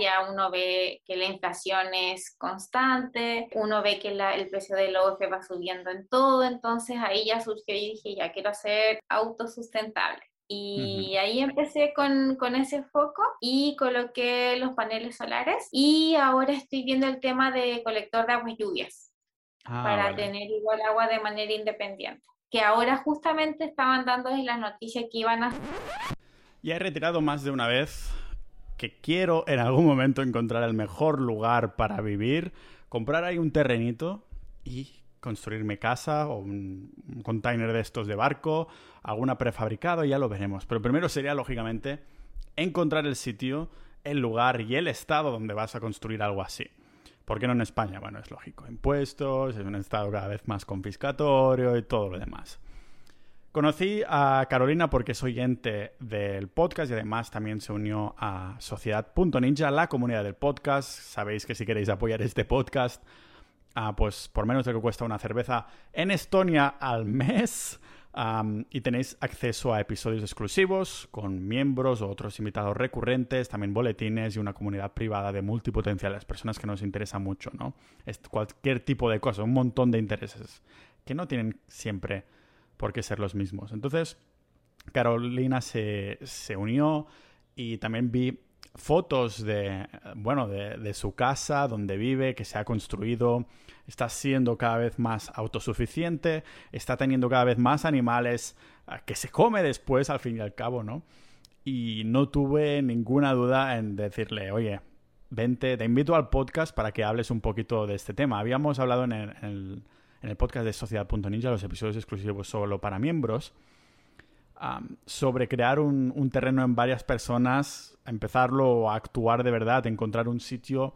ya uno ve que la inflación es constante, uno ve que el precio del OF va subiendo en todo, entonces ahí ya surgió y dije, ya quiero ser autosustentable. Y ahí empecé con, con, ese foco y coloqué los paneles solares y ahora estoy viendo el tema de colector de aguas lluvias ah, para tener igual agua de manera independiente. Que ahora justamente estaban dando las noticias que iban a... Ya he retirado más de una vez que quiero en algún momento encontrar el mejor lugar para vivir, comprar ahí un terrenito y construirme casa o un, container de estos de barco, alguna prefabricado, ya lo veremos. Pero primero sería, lógicamente, encontrar el sitio, el lugar y el estado donde vas a construir algo así. ¿Por qué no en España? Bueno, es lógico. Impuestos, es un estado cada vez más confiscatorio y todo lo demás. Conocí a Carolina porque soy ente del podcast y además también se unió a Sociedad.ninja, la comunidad del podcast. Sabéis que si queréis apoyar este podcast, ah, pues por menos de lo que cuesta una cerveza en Estonia al mes. y tenéis acceso a episodios exclusivos con miembros o otros invitados recurrentes, también boletines y una comunidad privada de multipotenciales, personas que nos interesan mucho, ¿no? Es cualquier tipo de cosas, un montón de intereses que no tienen siempre por qué ser los mismos. Entonces, Carolina se, unió y también vi fotos de, bueno, de, su casa, donde vive, que se ha construido, está siendo cada vez más autosuficiente, está teniendo cada vez más animales ah, que se come después, al fin y al cabo, ¿no? Y no tuve ninguna duda en decirle, oye, vente, te invito al podcast para que hables un poquito de este tema. Habíamos hablado en el en el podcast de Sociedad.ninja, los episodios exclusivos solo para miembros, sobre crear un, terreno en varias personas, empezarlo a actuar de verdad, encontrar un sitio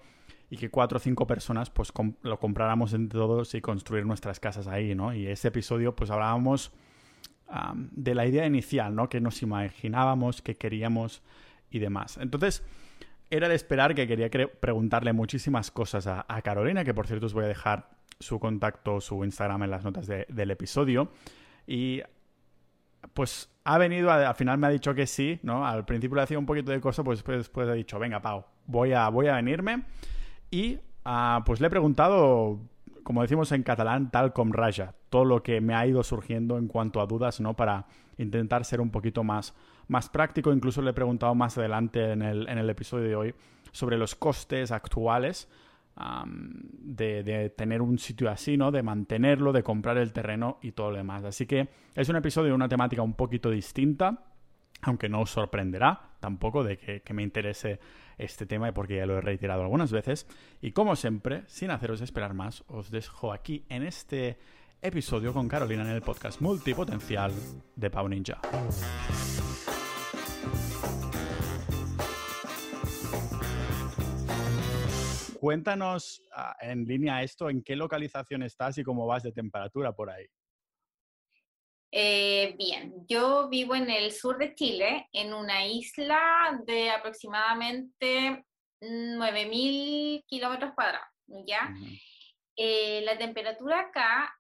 y que cuatro o cinco personas pues lo compráramos entre todos y construir nuestras casas ahí, ¿no? Y ese episodio pues hablábamos de la idea inicial, ¿no? Que nos imaginábamos, que queríamos y demás. Entonces, era de esperar que quería preguntarle muchísimas cosas a, a Carolina, que por cierto os voy a dejar su contacto, su Instagram en las notas del episodio. Y pues ha venido, al final me ha dicho que sí, ¿no? Al principio le hacía un poquito de cosa, pues después, ha dicho, venga, Pau, voy a, voy a venirme. Y ah, pues le he preguntado, como decimos en catalán, tal como raya, todo lo que me ha ido surgiendo en cuanto a dudas, ¿no? Para intentar ser un poquito más, más práctico. Incluso le he preguntado más adelante en el, en el episodio de hoy sobre los costes actuales de, tener un sitio así, ¿no? De mantenerlo, de comprar el terreno y todo lo demás. Así que es un episodio de una temática un poquito distinta, aunque no os sorprenderá tampoco de que, me interese este tema porque ya lo he reiterado algunas veces. Y como siempre, sin haceros esperar más, os dejo aquí en este episodio con Carolina en el podcast multipotencial de Pau Ninja. Cuéntanos ah, en línea esto, en qué localización estás y cómo vas de temperatura por ahí. Eh, bien, yo vivo en el sur de Chile, en una isla de aproximadamente 9.000 kilómetros cuadrados, ¿ya? Eh, la temperatura acá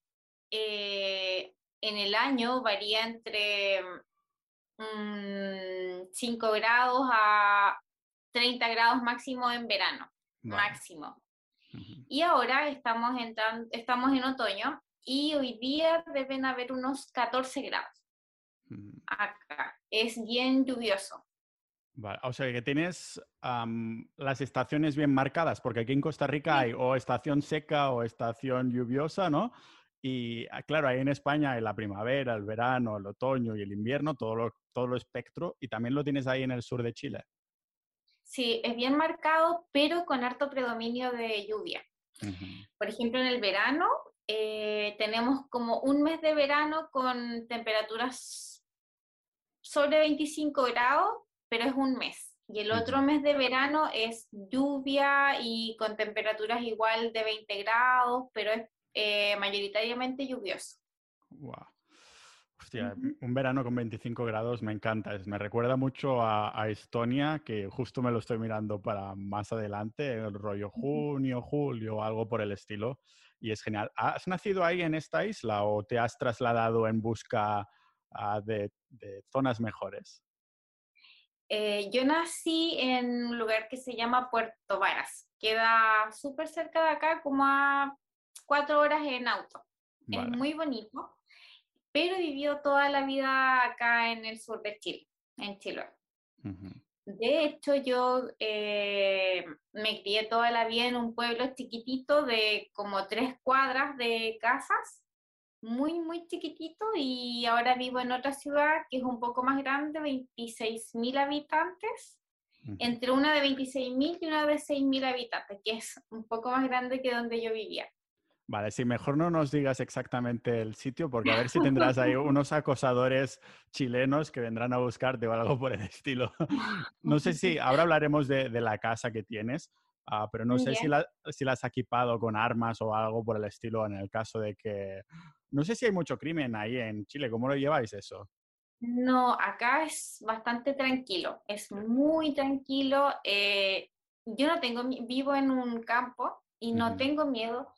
eh, en el año varía entre 5 mm, grados a 30 grados máximo en verano máximo. Y ahora estamos en, estamos en otoño y hoy día deben haber unos 14 grados. Acá es bien lluvioso. Vale. O sea que tienes las estaciones bien marcadas, porque aquí en Costa Rica hay o estación seca o estación lluviosa, ¿no? Y ah, claro, ahí en España hay la primavera, el verano, el otoño y el invierno, todo lo, todo lo espectro, y también lo tienes ahí en el sur de Chile. Sí, es bien marcado, pero con harto predominio de lluvia. Por ejemplo, en el verano eh, tenemos como un mes de verano con temperaturas sobre 25 grados, pero es un mes. Y el otro mes de verano es lluvia y con temperaturas igual de 20 grados, pero es eh, mayoritariamente lluvioso. Wow. Hostia, un verano con 25 grados me encanta. Me recuerda mucho a, Estonia, que justo me lo estoy mirando para más adelante, el rollo junio, julio, algo por el estilo. Y es genial. ¿Has nacido ahí en esta isla o te has trasladado en busca ah, de, zonas mejores? Eh, yo nací en un lugar que se llama Puerto Varas. Queda súper cerca de acá, como a cuatro horas en auto. Es muy bonito, pero he vivido toda la vida acá en el sur de Chile, en Chile. De hecho, yo eh, me crié toda la vida en un pueblo chiquitito de como tres cuadras de casas, muy, muy chiquitito, y ahora vivo en otra ciudad que es un poco más grande, 26 mil habitantes, entre una de 26 mil y una de 6 mil habitantes, que es un poco más grande que donde yo vivía. Vale, sí, mejor no nos digas exactamente el sitio, porque a ver si tendrás ahí unos acosadores chilenos que vendrán a buscarte o algo por el estilo. No sé si, ahora hablaremos de, la casa que tienes, ah, pero no sé si la, si la has equipado con armas o algo por el estilo en el caso de que... No sé si hay mucho crimen ahí en Chile, ¿cómo lo lleváis eso? No, acá es bastante tranquilo, es muy tranquilo. Eh, yo no tengo, vivo en un campo y no tengo miedo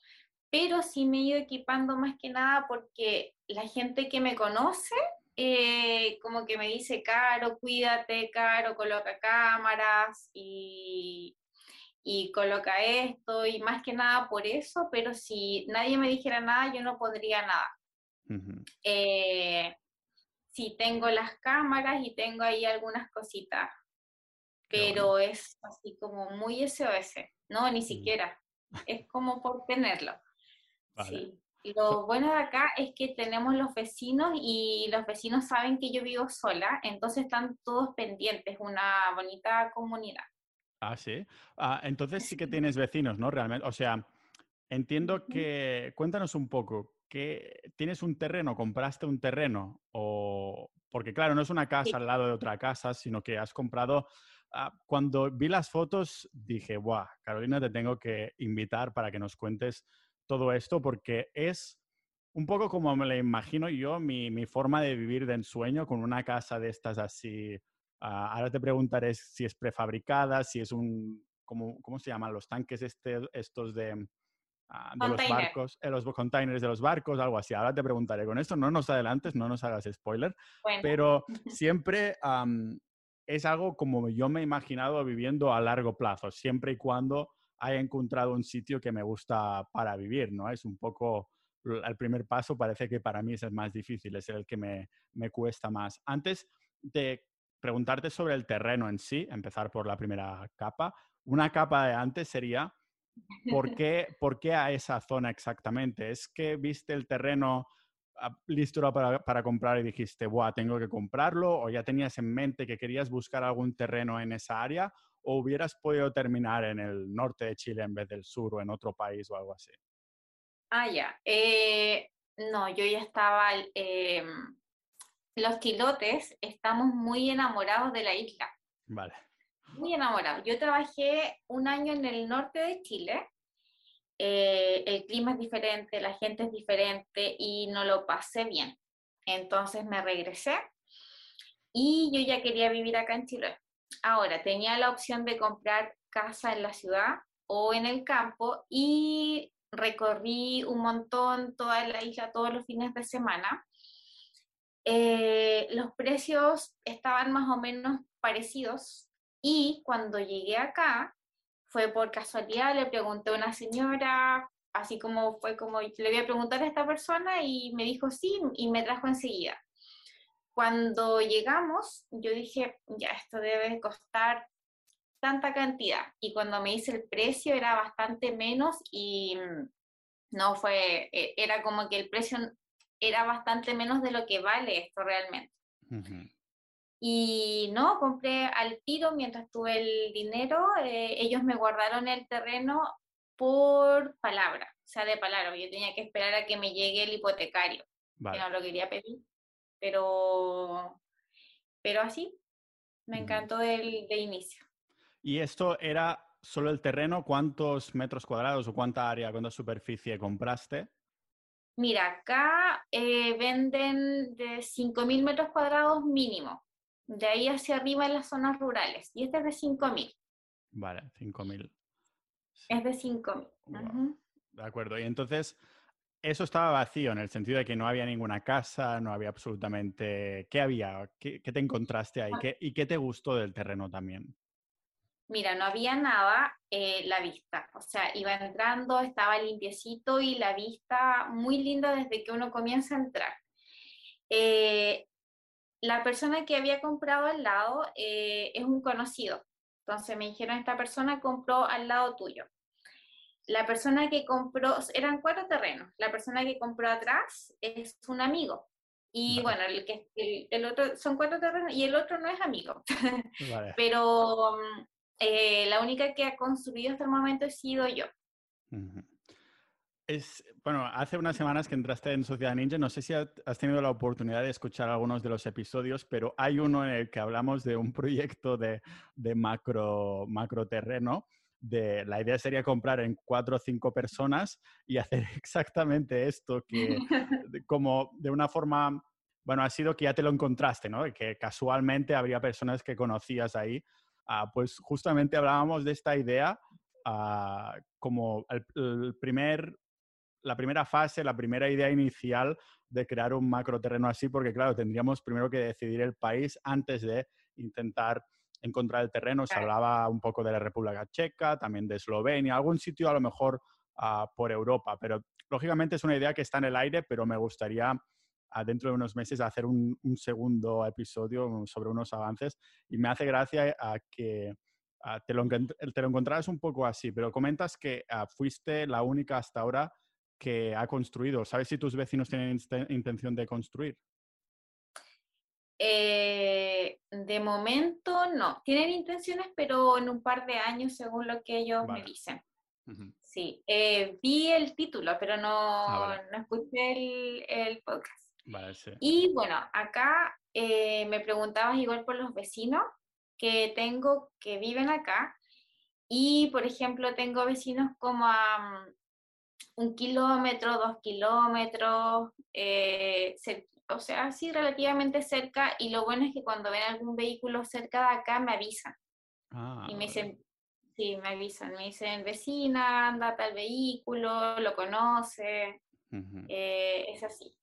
pero sí me he ido equipando más que nada porque la gente que me conoce, eh, como que me dice, Caro, cuídate, Caro, coloca cámaras y, y coloca esto, y más que nada por eso, pero si nadie me dijera nada, yo no podría nada. Eh, sí, tengo las cámaras y tengo ahí algunas cositas, pero es así como muy SOS, no, ni siquiera, es como por tenerlo. Sí. Lo bueno de acá es que tenemos los vecinos y los vecinos saben que yo vivo sola, entonces están todos pendientes, una bonita comunidad. Ah, sí. Ah, entonces sí que tienes vecinos, ¿no? Realmente, o sea, entiendo que, cuéntanos un poco, que tienes un terreno, compraste un terreno, o porque claro, no es una casa al lado de otra casa, sino que has comprado ah, cuando vi las fotos dije, ¡buah! Carolina, te tengo que invitar para que nos cuentes todo esto porque es un poco como me lo imagino yo, mi, mi, forma de vivir de ensueño con una casa de estas así. Ah, ahora te preguntaré si es prefabricada, si es un, ¿cómo, cómo se llaman los tanques este, estos de, ah, de los barcos, eh, los containers de los barcos, algo así. Ahora te preguntaré. Con esto no nos adelantes, no nos hagas spoiler, pero siempre es algo como yo me he imaginado viviendo a largo plazo, siempre y cuando haya encontrado un sitio que me gusta para vivir, ¿no? Es un poco el primer paso, parece que para mí es el más difícil, es el que me, me cuesta más. Antes de preguntarte sobre el terreno en sí, empezar por la primera capa, una capa de antes sería, ¿por qué, ¿por qué a esa zona exactamente? ¿Es que viste el terreno ah, listo para, para, comprar y dijiste, Buah, tengo que comprarlo? ¿O ya tenías en mente que querías buscar algún terreno en esa área? O hubieras podido terminar en el norte de Chile en vez del sur o en otro país o algo así? Ah, ya. Eh, no, yo ya estaba... Em, los chilotes estamos muy enamorados de la isla. Vale. Muy enamorados. Yo trabajé un año en el norte de Chile. Eh, el clima es diferente, la gente es diferente y no lo pasé bien. Entonces me regresé y yo ya quería vivir acá en Chile. Ahora, tenía la opción de comprar casa en la ciudad o en el campo y recorrí un montón toda la isla todos los fines de semana. Eh, los precios estaban más o menos parecidos y cuando llegué acá fue por casualidad, le pregunté a una señora, así como fue como le voy a preguntar a esta persona y me dijo sí y me trajo enseguida. Cuando llegamos, yo dije, ya, esto debe costar tanta cantidad. Y cuando me hice el precio era bastante menos y mm, no fue, e, era como que el precio era bastante menos de lo que vale esto realmente. Y no, compré al tiro mientras tuve el dinero, eh, ellos me guardaron el terreno por palabra, o sea, de palabra, yo tenía que esperar a que me llegue el hipotecario, que no lo quería pedir pero, pero así, me encantó del, de inicio. ¿Y esto era solo el terreno? ¿Cuántos metros cuadrados o cuánta área, cuánta superficie compraste? Mira, acá eh, venden de 5.000 metros cuadrados mínimo, de ahí hacia arriba en las zonas rurales, y este es de 5.000. Vale, 5.000. Es de 5.000. De acuerdo, y entonces eso estaba vacío en el sentido de que no había ninguna casa, no había absolutamente... ¿Qué había? ¿Qué, te encontraste ahí? ¿Qué, ¿Y qué te gustó del terreno también? Mira, no había nada, eh, la vista, o sea, iba entrando, estaba limpiecito y la vista muy linda desde que uno comienza a entrar. Eh, la persona que había comprado al lado eh, es un conocido, entonces me dijeron, esta persona compró al lado tuyo. La persona que compró, eran cuatro terrenos, la persona que compró atrás es un amigo. Y bueno, el, que, el, otro son cuatro terrenos y el otro no es amigo. Pero mm, eh, la única que ha construido hasta el momento he sido yo. Es, bueno, hace unas semanas que entraste en Sociedad Ninja, no sé si has tenido la oportunidad de escuchar algunos de los episodios, pero hay uno en el que hablamos de un proyecto de, de macro, macro terreno. De, la idea sería comprar en cuatro o cinco personas y hacer exactamente esto, que como de una forma, bueno, ha sido que ya te lo encontraste, ¿no? Que casualmente habría personas que conocías ahí Ah, pues justamente hablábamos de esta idea ah, como el, primer, la primera fase, la primera idea inicial de crear un macro terreno así, porque claro, tendríamos primero que decidir el país antes de intentar encontrar el terreno. Se hablaba un poco de la República Checa, también de Eslovenia, algún sitio a lo mejor ah, por Europa, pero lógicamente es una idea que está en el aire, pero me gustaría dentro de unos meses hacer un, segundo episodio sobre unos avances y me hace gracia a que te, lo, te lo encontrarás un poco así, pero comentas que ah, fuiste la única hasta ahora que ha construido. ¿Sabes si tus vecinos tienen intención de construir? Eh, de momento no. Tienen intenciones, pero en un par de años, según lo que ellos me dicen. Sí, eh, vi el título, pero no, ah, no escuché el, el podcast. Y bueno, acá eh, me preguntabas igual por los vecinos que tengo que viven acá. Y, por ejemplo, tengo vecinos como a mm, un kilómetro, dos kilómetros, eh, o sea, sí, relativamente cerca. Y lo bueno es que cuando ven algún vehículo cerca de acá, me avisan. Ah, y me dicen, sí, me avisan, me dicen, vecina, anda tal vehículo, lo conoce. Eh, es así.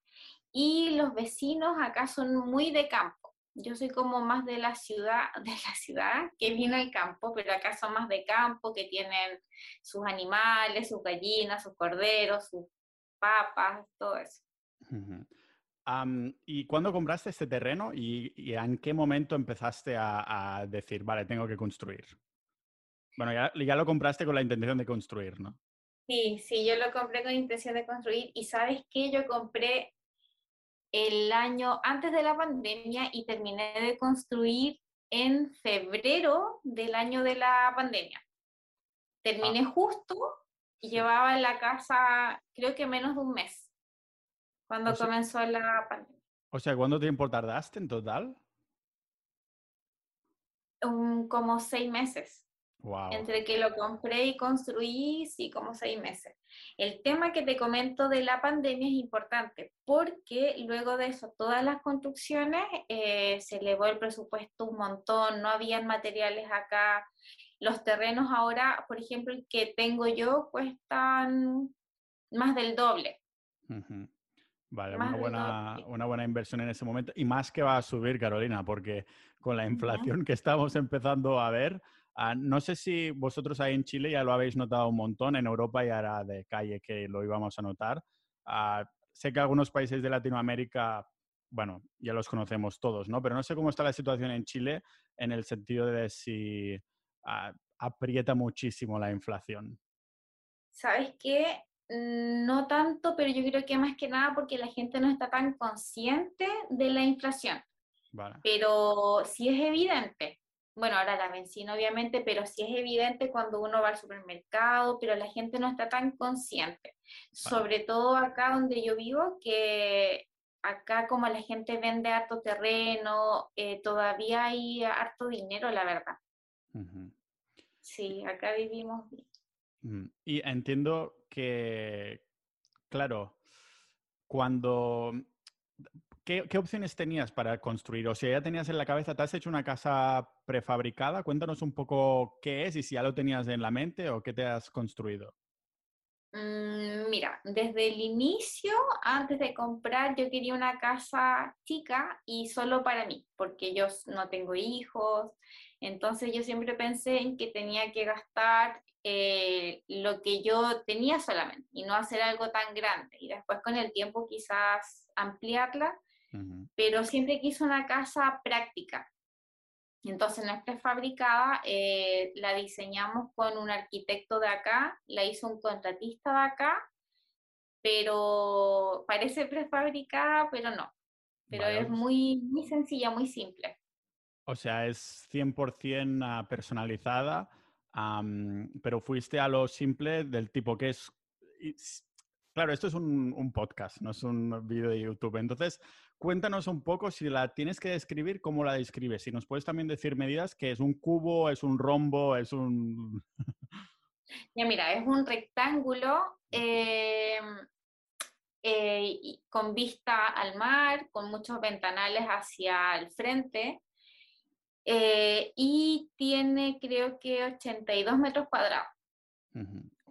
Y los vecinos acá son muy de campo. Yo soy como más de la ciudad, de la ciudad que viene al campo, pero acá son más de campo, que tienen sus animales, sus gallinas, sus corderos, sus papas, todo eso. ¿Y cuándo compraste este terreno y, en qué momento empezaste a, decir, vale, tengo que construir? Bueno, ya, ya, lo compraste con la intención de construir, ¿no? Sí, sí, yo lo compré con intención de construir y sabes qué, yo compré el año antes de la pandemia y terminé de construir en febrero del año de la pandemia. Terminé ah. justo y llevaba en la casa creo que menos de un mes cuando comenzó la pandemia. O sea, ¿cuánto tiempo tardaste en total? como seis meses. Entre que lo compré y construí, sí, como seis meses. El tema que te comento de la pandemia es importante porque luego de eso, todas las construcciones eh, se elevó el presupuesto un montón, no habían materiales acá. Los terrenos ahora, por ejemplo, el que tengo yo, cuestan más del doble. Vale, una buena, una buena inversión en ese momento. Y más que va a subir, Carolina, porque con la inflación que estamos empezando a ver, Ah, no sé si vosotros ahí en Chile ya lo habéis notado un montón, en Europa ya era de calle que lo íbamos a notar. Ah, sé que algunos países de Latinoamérica, bueno, ya los conocemos todos, ¿no? Pero no sé cómo está la situación en Chile en el sentido de si ah, aprieta muchísimo la inflación. ¿Sabes qué? No tanto, pero yo creo que más que nada porque la gente no está tan consciente de la inflación. Pero sí es evidente bueno, ahora la benzina obviamente, pero sí es evidente cuando uno va al supermercado, pero la gente no está tan consciente. Sobre todo acá donde yo vivo, que acá como la gente vende harto terreno, eh, todavía hay harto dinero, la verdad. Sí, acá vivimos bien. Mm, y entiendo que, claro, cuando ¿Qué, opciones tenías para construir? O sea, ya tenías en la cabeza, ¿te has hecho una casa prefabricada? Cuéntanos un poco qué es y si ya lo tenías en la mente o qué te has construido. Mm, mira, desde el inicio, antes de comprar, yo quería una casa chica y solo para mí, porque yo no tengo hijos, entonces yo siempre pensé en que tenía que gastar eh, lo que yo tenía solamente y no hacer algo tan grande y después con el tiempo quizás ampliarla, pero siempre quise una casa práctica, entonces, nuestra prefabricada eh, la diseñamos con un arquitecto de acá, la hizo un contratista de acá, pero parece prefabricada, pero no. Pero es muy, muy sencilla, muy simple. O sea, es 100% ah, pero fuiste a lo simple del tipo que es Claro, esto es un, podcast, no es un vídeo de YouTube. Entonces, cuéntanos un poco, si la tienes que describir, ¿cómo la describes? Si nos puedes también decir medidas, que es un cubo, es un rombo, es un... ya mira, es un rectángulo em, eh, con vista al mar, con muchos ventanales hacia el frente. Eh, y tiene creo que 82 metros cuadrados.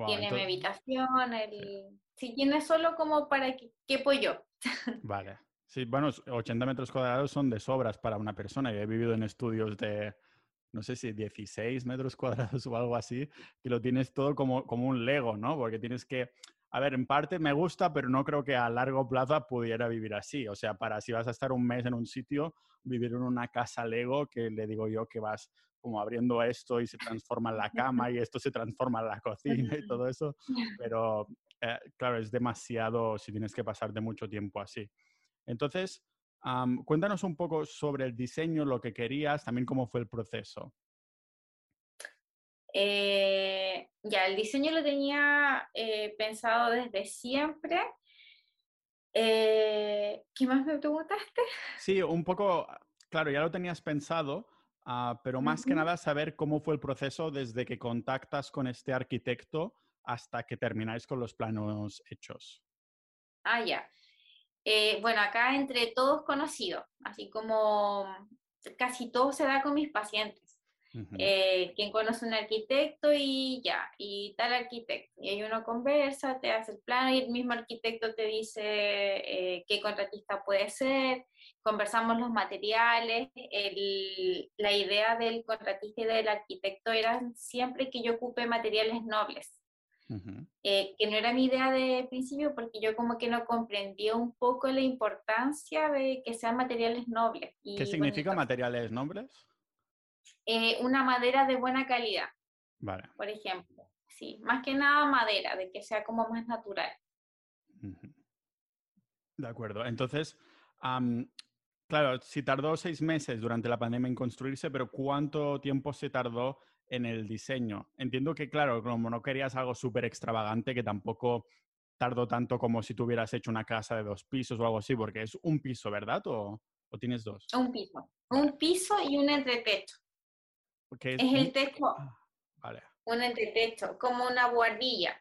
tiene mi habitación, el si tiene solo como para que quepo yo. Vale. Sí, bueno, 80 metros cuadrados son de sobras para una persona. Yo he vivido en estudios de, no sé si 16 metros cuadrados o algo así, que lo tienes todo como, como un Lego, ¿no? Porque tienes que, a ver, en parte me gusta, pero no creo que a largo plazo pudiera vivir así. O sea, para si vas a estar un mes en un sitio, vivir en una casa Lego, que le digo yo que vas como abriendo esto y se transforma en la cama y esto se transforma en la cocina y todo eso, pero eh, claro, es demasiado si tienes que pasar de mucho tiempo así. Entonces, cuéntanos un poco sobre el diseño, lo que querías, también cómo fue el proceso. Eh, ya, el diseño lo tenía eh, pensado desde siempre. ¿Qué más me preguntaste? Sí, un poco, claro, ya lo tenías pensado, ah, pero más que nada saber cómo fue el proceso desde que contactas con este arquitecto hasta que termináis con los planos hechos? Ah, ya. Eh, bueno, acá entre todos conocidos, así como casi todo se da con mis pacientes. Eh, quien conoce un arquitecto y ya, y tal arquitecto. Y ahí uno conversa, te hace el plano y el mismo arquitecto te dice eh, qué contratista puede ser, conversamos los materiales. la idea del contratista y del arquitecto era siempre que yo ocupe materiales nobles. Eh, que no era mi idea de principio porque yo como que no comprendía un poco la importancia de que sean materiales nobles. ¿Qué significa materiales nobles? Eh, una madera de buena calidad, vale. por ejemplo. Sí, más que nada madera, de que sea como más natural. De acuerdo. Entonces, claro, si tardó seis meses durante la pandemia en construirse, pero ¿cuánto tiempo se tardó en el diseño. Entiendo que, claro, como no querías algo súper extravagante, que tampoco tardó tanto como si tuvieras hecho una casa de dos pisos o algo así, porque es un piso, ¿verdad? ¿O, tienes dos? Un piso. Un piso y un entretecho. Es, el techo. Ah, vale. Un entretecho, como una guardilla.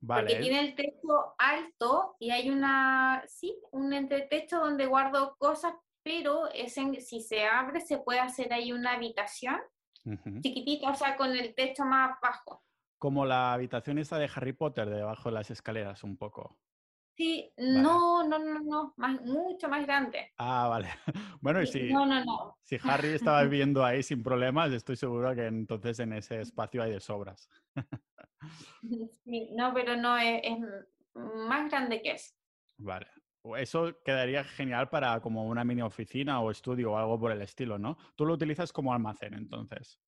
Vale. Porque tiene el techo alto y hay una, sí, un entretecho donde guardo cosas, pero es si se abre se puede hacer ahí una habitación chiquitito, o sea, con el techo más bajo. Como la habitación esa de Harry Potter, debajo de las escaleras, un poco. Sí, no, no, no, no, más, mucho más grande. Ah, vale. Bueno, y si, no, no, no. si Harry estaba viviendo ahí sin problemas, estoy seguro que entonces en ese espacio hay de sobras. Sí, no, pero no, es, es más grande que eso. Vale. Eso quedaría genial para como una mini oficina o estudio o algo por el estilo, ¿no? Tú lo utilizas como almacén, entonces.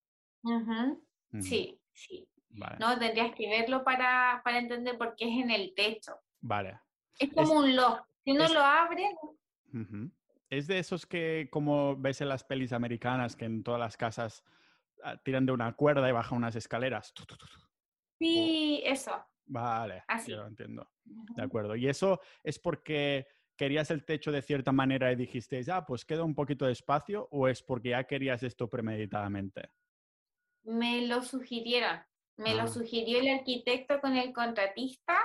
Sí, sí. No, tendrías que verlo para, entender por qué es en el techo. Vale. Es como un loft. Si uno lo abre... Es de esos que, como ves en las pelis americanas, que en todas las casas ah, tiran de una cuerda y bajan unas escaleras. Sí, eso. Vale, Así. yo lo entiendo. De acuerdo. ¿Y eso es porque querías el techo de cierta manera y dijiste, ya, pues queda un poquito de espacio o es porque ya querías esto premeditadamente? Me lo sugirieron. Me lo ah. sugirió el arquitecto con el contratista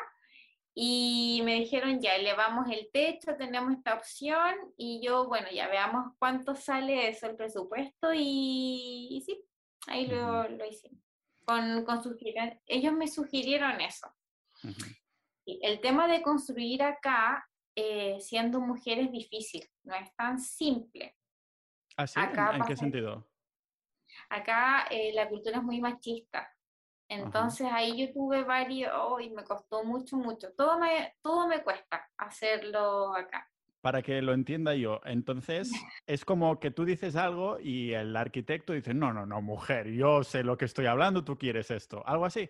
y me dijeron, ya, elevamos el techo, tenemos esta opción y yo, bueno, ya veamos cuánto sale eso el presupuesto y, sí, ahí lo, lo hicimos con, con ellos me sugirieron eso. El tema de construir acá, eh, siendo mujer, es difícil, no es tan simple. ¿Ah, sí? ¿En, qué sentido? Acá eh, la cultura es muy machista. Entonces ahí yo tuve varios, oh, y me costó mucho, mucho. Todo me, todo me cuesta hacerlo acá. Para que lo entienda yo, entonces es como que tú dices algo y el arquitecto dice, no, no, no, mujer, yo sé lo que estoy hablando, tú quieres esto. ¿Algo así?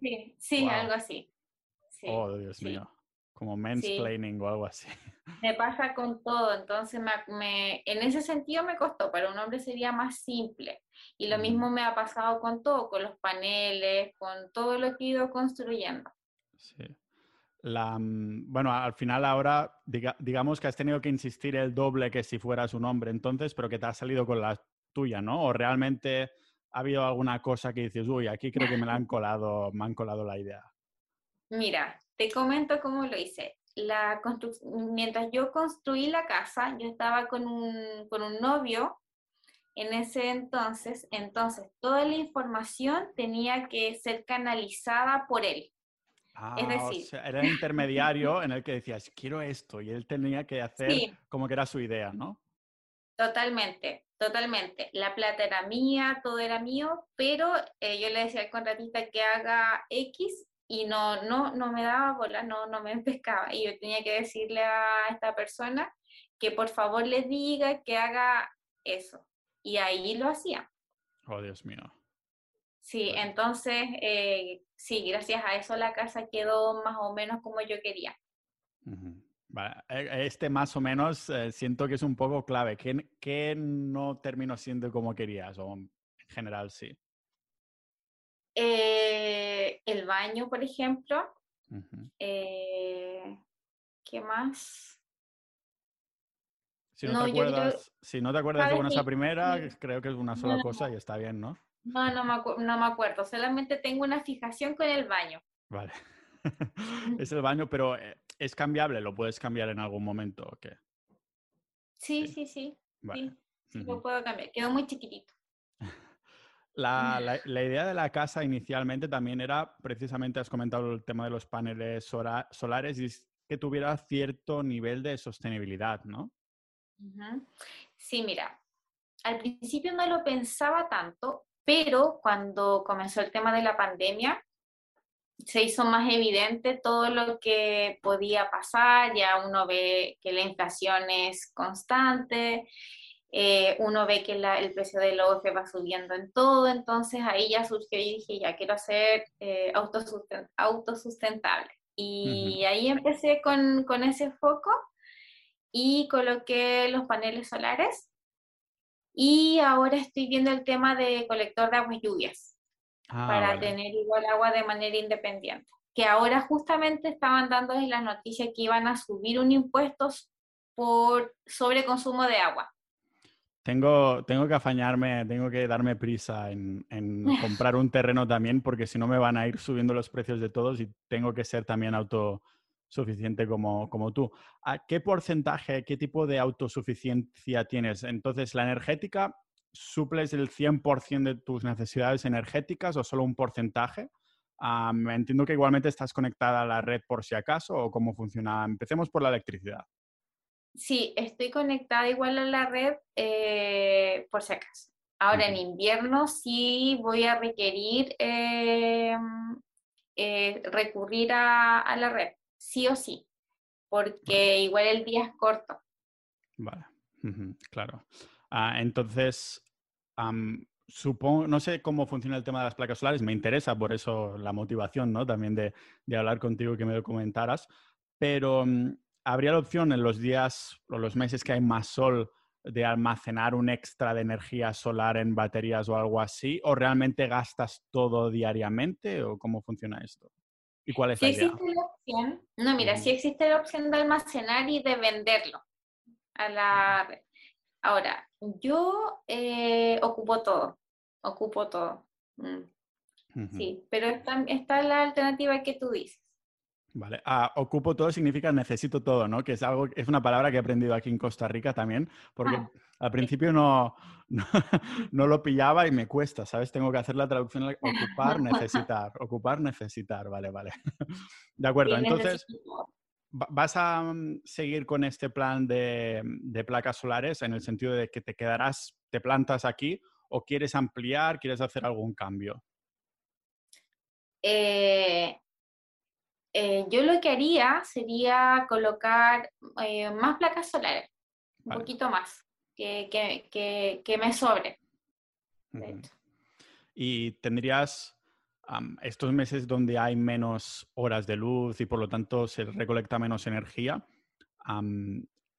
Sí, sí, algo así. oh, Dios mío. Como mansplaining o algo así. Me pasa con todo, entonces me, en ese sentido me costó, para un hombre sería más simple. Y lo mismo me ha pasado con todo, con los paneles, con todo lo que he ido construyendo. Sí. La, mm, bueno, al final ahora digamos que has tenido que insistir el doble que si fueras un hombre entonces, pero que te has salido con la tuya, ¿no? O realmente ha habido alguna cosa que dices, uy, aquí creo que me la han colado, me han colado la idea. Mira, te comento cómo lo hice. La mientras yo construí la casa, yo estaba con un, con un novio en ese entonces, entonces toda la información tenía que ser canalizada por él. Ah, es decir, era el intermediario en el que decías, quiero esto, y él tenía que hacer como que era su idea, ¿no? Totalmente, totalmente. La plata era mía, todo era mío, pero eh, yo le decía al contratista que haga X y no, no, no me daba bola, no, no me pescaba. Y yo tenía que decirle a esta persona que por favor le diga que haga eso. Y ahí lo hacía. Oh, Dios mío. Sí, entonces, eh, sí, gracias a eso la casa quedó más o menos como yo quería. E, este más o menos eh, siento que es un poco clave. ¿Qué, ¿Qué, no terminó siendo como querías? O en general sí. Eh, el baño, por ejemplo. ¿Qué más? Si no, te acuerdas, si no te acuerdas de esa primera, creo que es una sola cosa y está bien, ¿no? No, no me, no me acuerdo. Solamente tengo una fijación con el baño. Vale. es el baño, pero eh, es cambiable. ¿Lo puedes cambiar en algún momento o qué? Sí, sí, sí. Vale. Sí, lo puedo cambiar. Quedó muy chiquitito. La, la, la, idea de la casa inicialmente también era, precisamente has comentado el tema de los paneles solares, y que tuviera cierto nivel de sostenibilidad, ¿no? Sí, mira, al principio no lo pensaba tanto, pero cuando comenzó el tema de la pandemia, se hizo más evidente todo lo que podía pasar, ya uno ve que la inflación es constante, eh, uno ve que el precio del OF va subiendo en todo, entonces ahí ya surgió y dije, ya quiero ser eh, autosustentable. Y ahí empecé con, con ese foco y coloqué los paneles solares y ahora estoy viendo el tema de colector de aguas lluvias ah, para tener igual agua de manera independiente. Que ahora justamente estaban dando las noticias que iban a subir un impuesto por sobreconsumo de agua. Tengo, tengo que afañarme, tengo que darme prisa en, comprar un terreno también, porque si no me van a ir subiendo los precios de todos y tengo que ser también auto, suficiente como, como tú. ¿A qué porcentaje, qué tipo de autosuficiencia tienes? Entonces, ¿la energética suples el 100% de tus necesidades energéticas o solo un porcentaje? Entiendo que igualmente estás conectada a la red por si acaso o cómo funciona. Empecemos por la electricidad. Sí, estoy conectada igual a la red eh, por si acaso. Ahora en invierno sí voy a requerir em, eh, recurrir a, la red sí o sí, porque igual el día es corto. Vale, claro. Ah, entonces, supongo, no sé cómo funciona el tema de las placas solares, me interesa por eso la motivación, ¿no? También de, hablar contigo que me lo comentaras, pero mm, ¿habría la opción en los días o los meses que hay más sol de almacenar un extra de energía solar en baterías o algo así? ¿O realmente gastas todo diariamente o cómo funciona esto? ¿Y cuál es la idea? Existe la opción, no, mira, si existe la opción de almacenar y de venderlo a la red. Ahora, yo eh, ocupo todo, ocupo todo. Mm. Sí, pero está, está, la alternativa que tú dices. Vale, ah, ocupo todo significa necesito todo, ¿no? Que es algo, es una palabra que he aprendido aquí en Costa Rica también, porque ah. Al principio no, no, lo pillaba y me cuesta, ¿sabes? Tengo que hacer la traducción ocupar, necesitar, ocupar, necesitar, vale, vale. De acuerdo, entonces, ¿vas a mm, seguir con este plan de, de, placas solares en el sentido de que te quedarás, te plantas aquí o quieres ampliar, quieres hacer algún cambio? Eh, eh, yo lo que haría sería colocar eh, más placas solares, un poquito más que, me sobre. Y tendrías estos meses donde hay menos horas de luz y por lo tanto se recolecta menos energía.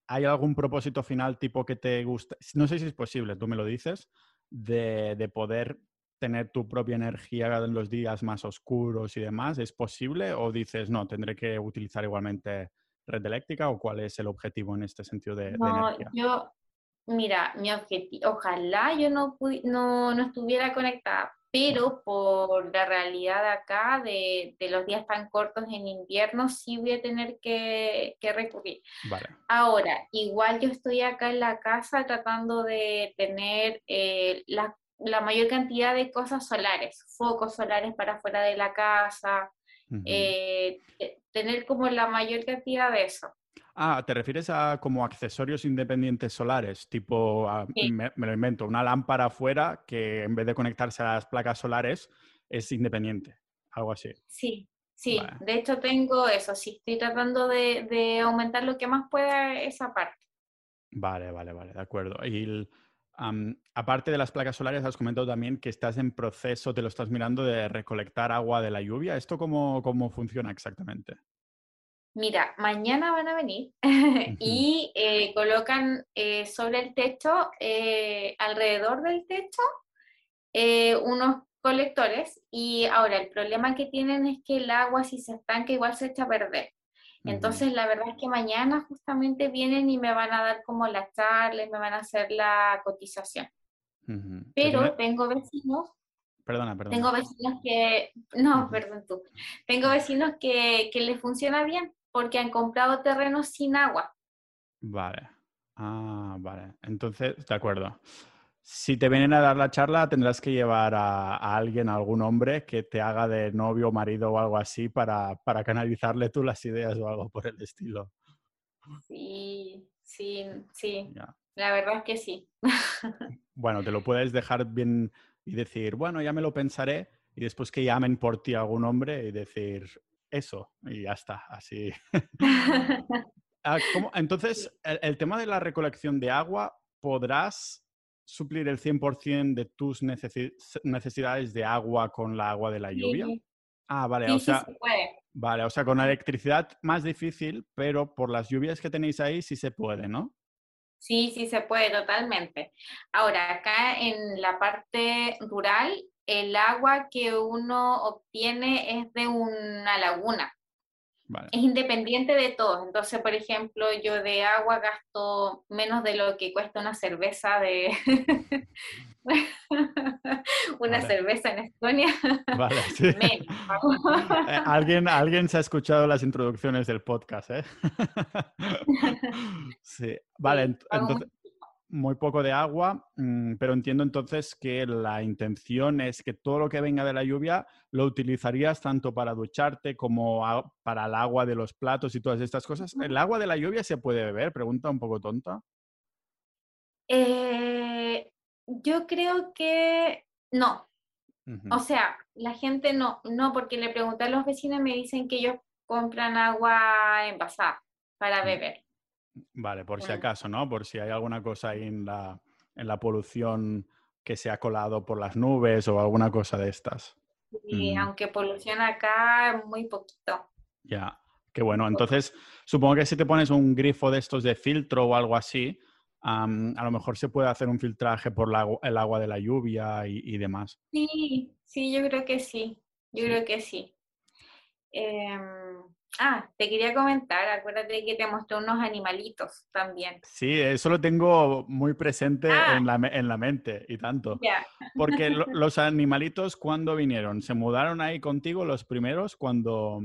¿Hay algún propósito final tipo que te gusta? No sé si es posible, tú me lo dices, de, de poder tener tu propia energía en los días más oscuros y demás? ¿Es posible o dices, no, tendré que utilizar igualmente red eléctrica o cuál es el objetivo en este sentido de, no, Yo, Mira, mi objetivo, ojalá yo no, no, no, estuviera conectada, pero por la realidad acá de, de, los días tan cortos en invierno, sí voy a tener que, que recurrir. Ahora, igual yo estoy acá en la casa tratando de tener eh, la, la, mayor cantidad de cosas solares, focos solares para fuera de la casa, eh, tener como la mayor cantidad de eso. Ah, ¿te refieres a como accesorios independientes solares? Tipo, ah, me, lo invento, una lámpara afuera que en vez de conectarse a las placas solares es independiente, algo así. Sí, sí, de hecho tengo eso, sí, estoy tratando de, aumentar lo que más pueda esa parte. Vale, vale, vale, de acuerdo. Y aparte de las placas solares, has comentado también que estás en proceso, te lo estás mirando, de recolectar agua de la lluvia. ¿Esto cómo, cómo funciona exactamente? Mira, mañana van a venir y eh, colocan eh, sobre el techo, eh, alrededor del techo, unos colectores y ahora el problema que tienen es que el agua si se estanca igual se echa a perder. Entonces la verdad es que mañana justamente vienen y me van a dar como la charla y me van a hacer la cotización. Pero tengo vecinos Perdona, perdona. Tengo vecinos que, no, perdón tú, tengo vecinos que, que les funciona bien, porque han comprado terrenos sin agua. Vale. Ah, vale. Entonces, de acuerdo. Si te vienen a dar la charla, tendrás que llevar a, alguien, a algún hombre que te haga de novio, o marido o algo así para, para canalizarle tú las ideas o algo por el estilo. Sí, sí, sí. La verdad es que sí. bueno, te lo puedes dejar bien y decir, bueno, ya me lo pensaré y después que llamen por ti a algún hombre y decir, eso y ya está, así. Ah, entonces, el, tema de la recolección de agua, ¿podrás suplir el 100% de tus necesidades de agua con la agua de la lluvia? Ah, vale, o sea, vale, o sea, con electricidad más difícil, pero por las lluvias que tenéis ahí sí se puede, ¿no? Sí, sí se puede, totalmente. Ahora, acá en la parte rural el agua que uno obtiene es de una laguna. Es independiente de todo. Entonces, por ejemplo, yo de agua gasto menos de lo que cuesta una cerveza de... una cerveza en Estonia. Vale, sí. Eh, ¿Alguien, alguien se ha escuchado las introducciones del podcast, ¿eh? sí. Vale, entonces muy poco de agua, mm, pero entiendo entonces que la intención es que todo lo que venga de la lluvia lo utilizarías tanto para ducharte como para el agua de los platos y todas estas cosas. ¿El agua de la lluvia se puede beber? Pregunta un poco tonta. Eh, yo creo que no. O sea, la gente no, no, porque le pregunté a los vecinos y me dicen que ellos compran agua envasada para mm. beber. Vale, por si acaso, ¿no? Por si hay alguna cosa ahí en la, en la polución que se ha colado por las nubes o alguna cosa de estas. Sí, mm. aunque polución acá muy poquito. Ya, qué bueno. Entonces, supongo que si te pones un grifo de estos de filtro o algo así, a lo mejor se puede hacer un filtraje por el agua de la lluvia y, demás. Sí, sí, yo creo que sí. Yo creo que sí. Em, Ah, te quería comentar, acuérdate que te mostré unos animalitos también. Sí, eso lo tengo muy presente ah. en, la, en, la, mente y tanto. Porque los animalitos, ¿cuándo vinieron? ¿Se mudaron ahí contigo los primeros? Cuando,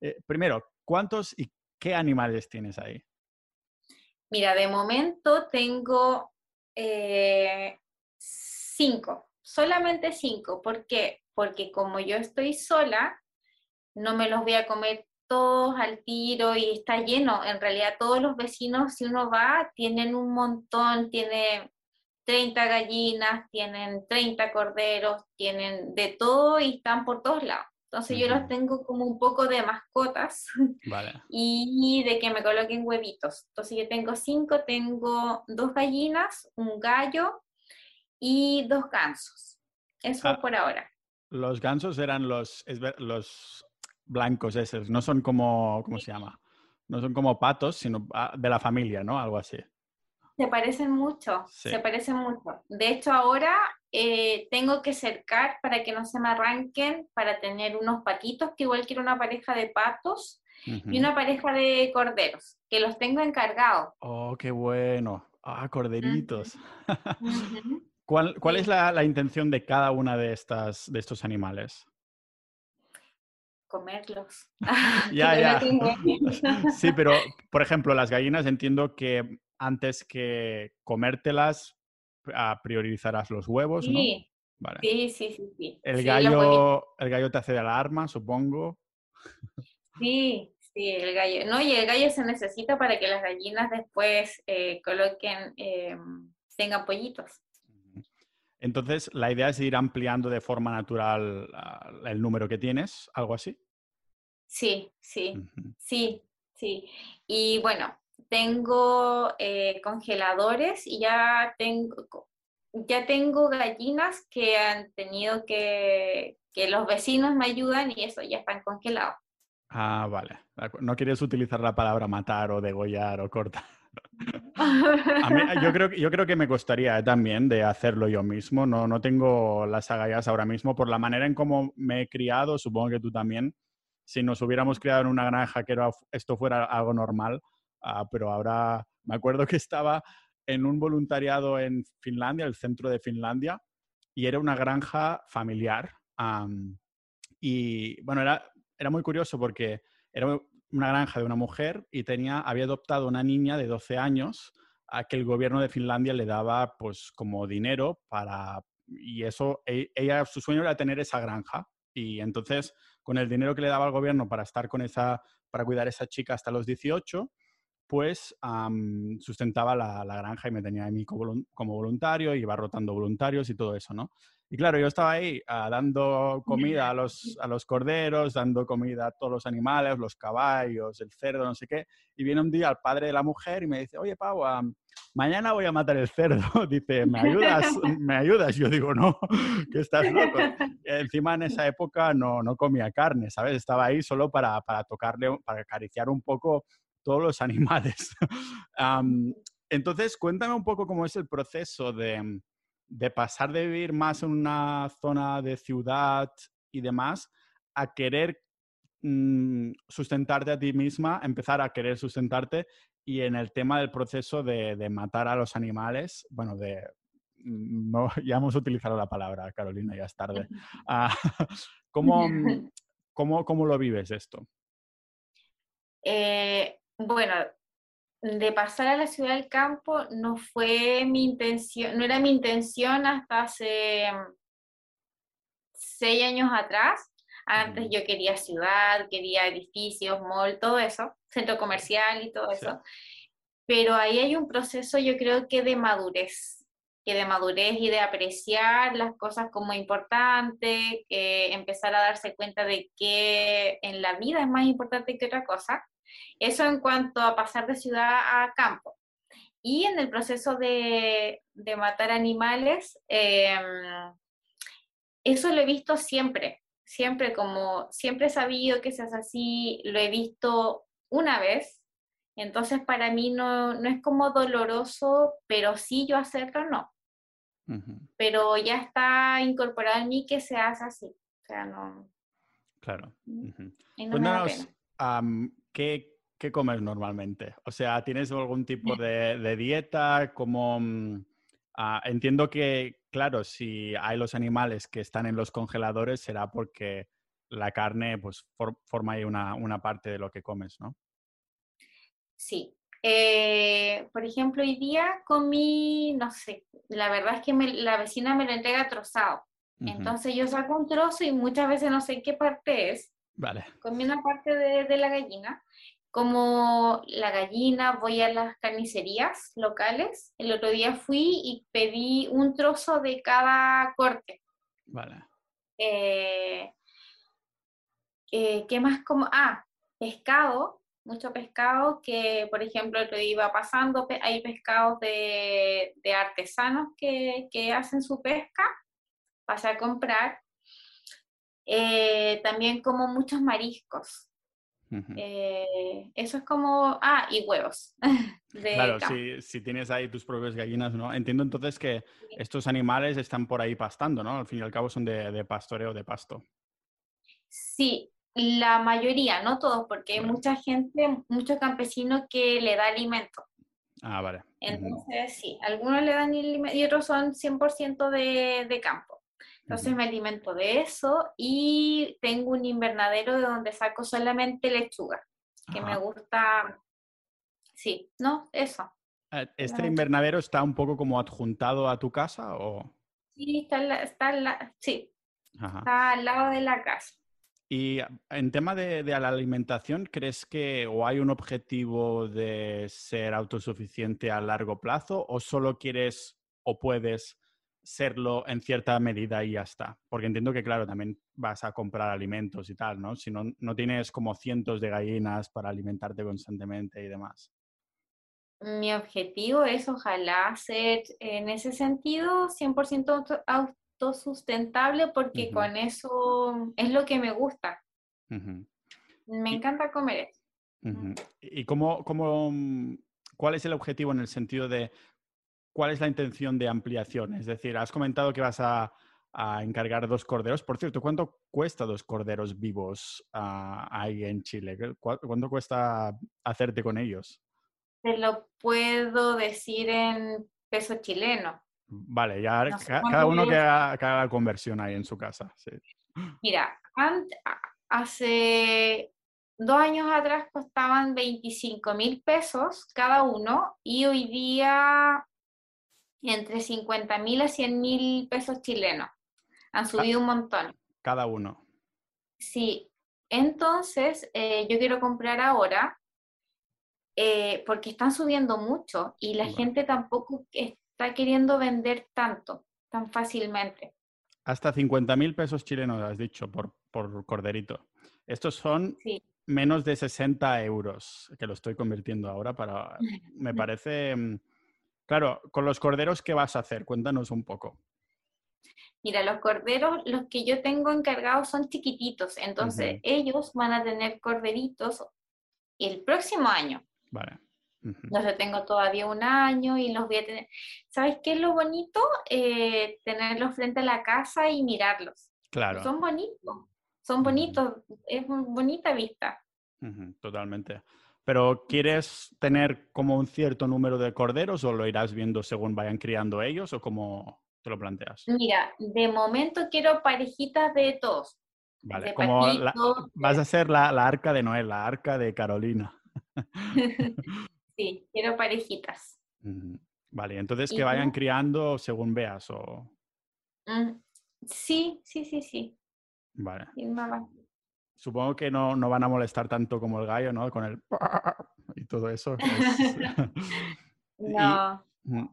eh, primero, ¿cuántos y qué animales tienes ahí? Mira, de momento tengo Eh, cinco, solamente cinco. ¿Por qué? Porque como yo estoy sola, no me los voy a comer todos al tiro y está lleno. En realidad todos los vecinos, si uno va, tienen un montón, tiene 30 gallinas, tienen 30 corderos, tienen de todo y están por todos lados. Entonces yo los tengo como un poco de mascotas y de que me coloquen huevitos. Entonces yo tengo cinco, tengo dos gallinas, un gallo y dos gansos. Eso ah, por ahora. Los gansos eran los, los blancos esos, no son como, ¿cómo se llama? No son como patos, sino ah, de la familia, ¿no? Algo así. Se parecen mucho, se parecen mucho. De hecho, ahora eh, tengo que cercar para que no se me arranquen, para tener unos patitos, que igual quiero una pareja de patos y una pareja de corderos, que los tengo encargados. Oh, qué bueno. Ah, corderitos. ¿Cuál, cuál es la, la, intención de cada una de, estas, de estos animales? Comerlos. ya, ya. sí, pero por ejemplo, las gallinas entiendo que antes que comértelas, priorizarás los huevos, ¿no? Sí, sí, sí, sí. El, gallo, el gallo te hace de alarma, supongo. Sí, sí, el gallo. No, y el gallo se necesita para que las gallinas después eh, coloquen, eh, tengan pollitos. Entonces, la idea es ir ampliando de forma natural el número que tienes, algo así. Sí, sí, sí, sí. Y bueno, tengo eh, congeladores y ya tengo, ya tengo gallinas que han tenido que, que los vecinos me ayudan y eso ya están congelados. Ah, vale. No quieres utilizar la palabra matar o degollar o cortar. yo, creo, yo creo que me costaría también de hacerlo yo mismo. No, no tengo las agallas ahora mismo por la manera en cómo me he criado, supongo que tú también. Si nos hubiéramos criado en una granja que esto fuera algo normal, Ah, pero ahora me acuerdo que estaba en un voluntariado en Finlandia, el centro de Finlandia, y era una granja familiar. y bueno, era, era muy curioso porque era una granja de una mujer y tenía, había adoptado una niña de 12 años a que el gobierno de Finlandia le daba pues como dinero para... Y eso, e, ella, su sueño era tener esa granja. Y entonces, con el dinero que le daba el gobierno para estar con esa, para cuidar a esa chica hasta los 18, pues sustentaba la, granja y me tenía a mí como, voluntario, iba rotando voluntarios y todo eso, ¿no? Y claro, yo estaba ahí ah, dando comida a los, a los corderos, dando comida a todos los animales, los caballos, el cerdo, no sé qué. Y viene un día el padre de la mujer y me dice, oye, Pau, mañana voy a matar el cerdo. dice, ¿me ayudas? ¿Me ayudas? Yo digo, no, que estás loco. encima en esa época no, no comía carne, ¿sabes? Estaba ahí solo para, para tocarle, para acariciar un poco todos los animales. entonces, cuéntame un poco cómo es el proceso de, pasar de vivir más en una zona de ciudad y demás a querer mm, sustentarte a ti misma, empezar a querer sustentarte y en el tema del proceso de, matar a los animales, bueno, de... Mm, no, ya hemos utilizado la palabra, Carolina, ya es tarde. Ah, ¿cómo, cómo, ¿Cómo lo vives esto? Eh, bueno, de pasar a la ciudad del campo no fue mi intención, no era mi intención hasta hace seis años atrás. Antes yo quería ciudad, quería edificios, mall, todo eso, centro comercial y todo eso. Pero ahí hay un proceso, yo creo que de madurez, que de madurez y de apreciar las cosas como importantes, empezar a darse cuenta de que en la vida es más importante que otra cosa. Eso en cuanto a pasar de ciudad a campo. Y en el proceso de, matar animales, em, eso lo he visto siempre, siempre como, siempre he sabido que se hace así, lo he visto una vez, entonces para mí no, es como doloroso, pero sí yo hacerlo no. Pero ya está incorporado en mí que se hace así. O sea, no. Claro. ¿Qué, comes normalmente? O sea, ¿tienes algún tipo de, dieta? Como, mm, ah, entiendo que, claro, si hay los animales que están en los congeladores, será porque la carne pues, forma ahí una, parte de lo que comes, ¿no? Sí. eh, por ejemplo, hoy día comí, no sé, la verdad es que la vecina me lo entrega trozado. Entonces yo saco un trozo y muchas veces no sé qué parte es. Vale. Comí una parte de, de la gallina. Como la gallina, voy a las carnicerías locales. El otro día fui y pedí un trozo de cada corte. Vale. Eh, eh, ¿Qué más como? Ah, pescado mucho pescado que, por ejemplo, lo iba pasando, hay pescados de, artesanos que, hacen su pesca, pasé a comprar. Eh, también como muchos mariscos. Eh, eso es como, ah, y huevos. claro, si, tienes ahí tus propias gallinas, ¿no? Entiendo entonces que estos animales están por ahí pastando, ¿no? Al fin y al cabo son de, de pastoreo, de pasto. Sí, la mayoría, no todos, porque hay mucha gente, muchos campesinos que le da alimento. Ah, vale. Entonces, sí, algunos le dan alimento y otros son 100% de, de campo. Entonces me alimento de eso y tengo un invernadero de donde saco solamente lechuga, que me gusta. Sí, no, eso. Eh, ¿Este invernadero está un poco como adjuntado a tu casa o...? Sí, está, está, sí. está al lado de la casa. Y en tema de, la alimentación, ¿crees que o hay un objetivo de ser autosuficiente a largo plazo o solo quieres o puedes serlo en cierta medida y ya está? Porque entiendo que, claro, también vas a comprar alimentos y tal, ¿no? Si no, no tienes como cientos de gallinas para alimentarte constantemente y demás. Mi objetivo es ojalá ser en ese sentido 100% sustentable porque con eso es lo que me gusta. Me encanta comer eso. ¿Y cómo, cómo, cuál es el objetivo en el sentido de cuál es la intención de ampliación? Es decir, has comentado que vas a, encargar dos corderos. Por cierto, ¿cuánto cuesta dos corderos vivos ah, ahí en Chile? ¿Cuánto cuesta hacerte con ellos? Te lo puedo decir en peso chileno. Vale, ya cada uno que haga, la conversión ahí en su casa. Mira, hace dos años atrás costaban 25 mil pesos cada uno y hoy día entre 50 mil a 100 mil pesos chilenos. Han subido un montón. Cada uno. Sí. Entonces, eh, yo quiero comprar ahora eh, porque están subiendo mucho y la gente tampoco está queriendo vender tanto, tan fácilmente. Hasta 50 mil pesos chilenos, has dicho, por, por corderito. Estos son menos de 60 euros, que lo estoy convirtiendo ahora para... Me parece... Claro, con los corderos, ¿qué vas a hacer? Cuéntanos un poco. Mira, los corderos, los que yo tengo encargados son chiquititos, entonces ellos van a tener corderitos el próximo año. Vale. Los tengo todavía un año y los voy a tener. ¿Sabes qué es lo bonito? Eh, tenerlos frente a la casa y mirarlos. Claro. Son bonitos, son bonitos, es bonita vista. Totalmente. ¿Pero quieres tener como un cierto número de corderos o lo irás viendo según vayan criando ellos o cómo te lo planteas? Mira, de momento quiero parejitas de todos. Vale, como vas a ser la, la arca de Noel, la arca de Carolina. Sí, quiero parejitas. Vale, entonces que vayan criando según veas o... Mm, sí, sí, sí, sí. Vale. Supongo que no, no, van a molestar tanto como el gallo, ¿no? Con el... y todo eso. no. Mm,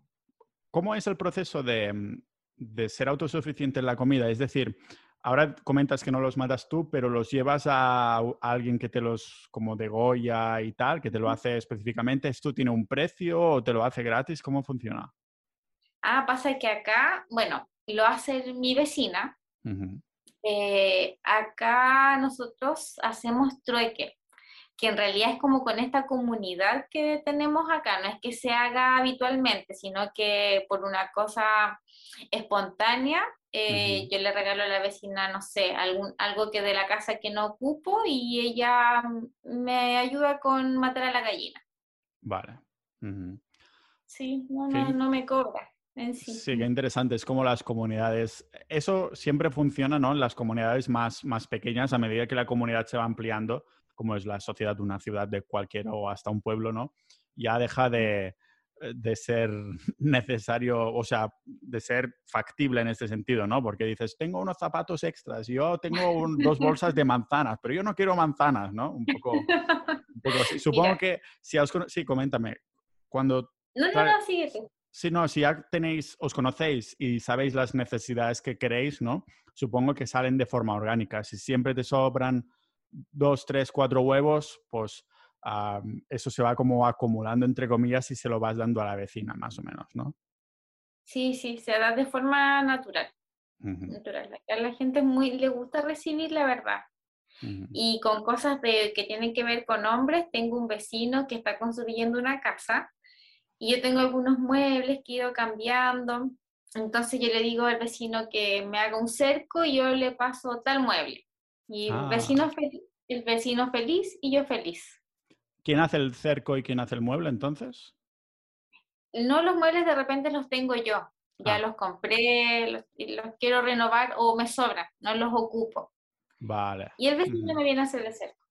¿Cómo es el proceso de, de ser autosuficiente en la comida? Es decir, Ahora comentas que no los matas tú, pero los llevas a, alguien que te los como de Goya y tal, que te lo hace específicamente. ¿Esto tiene un precio o te lo hace gratis? ¿Cómo funciona? Ah, pasa que acá, bueno, lo hace mi vecina. Eh, acá nosotros hacemos trueque, que en realidad es como con esta comunidad que tenemos acá, no es que se haga habitualmente, sino que por una cosa espontánea eh, yo le regalo a la vecina, no sé, algún, algo que de la casa que no ocupo y ella me ayuda con matar a la gallina. Vale. Sí, no, me cobra. En sí. sí, qué interesante. Es como las comunidades. Eso siempre funciona, ¿no? En las comunidades más, más pequeñas, a medida que la comunidad se va ampliando, como es la sociedad de una ciudad de cualquiera o hasta un pueblo, ¿no? ya deja de, de ser necesario, o sea, de ser factible en este sentido, ¿no? Porque dices, tengo unos zapatos extras, yo tengo dos bolsas de manzanas, pero yo no quiero manzanas, ¿no? Un poco, un poco así. Supongo que si. Sí, coméntame. Cuando... No, no, no, sigue Sí, no, si ya tenéis, os conocéis y sabéis las necesidades que queréis, ¿no? Supongo que salen de forma orgánica. Si siempre te sobran dos, tres, cuatro huevos, pues eso se va como acumulando, entre comillas, y se lo vas dando a la vecina, más o menos, ¿no? Sí, sí, se da de forma natural. natural. A la gente muy, le gusta recibir la verdad. Y con cosas de, que tienen que ver con hombres, tengo un vecino que está construyendo una casa y yo tengo algunos muebles que he ido cambiando. Entonces yo le digo al vecino que me haga un cerco y yo le paso tal mueble. Y el, ah. vecino el vecino feliz y yo feliz. ¿Quién hace el cerco y quién hace el mueble entonces? No, los muebles de repente los tengo yo. Ya ah. los compré, los, los quiero renovar o me sobran, no los ocupo. Vale. Y el vecino me viene a hacer el cerco.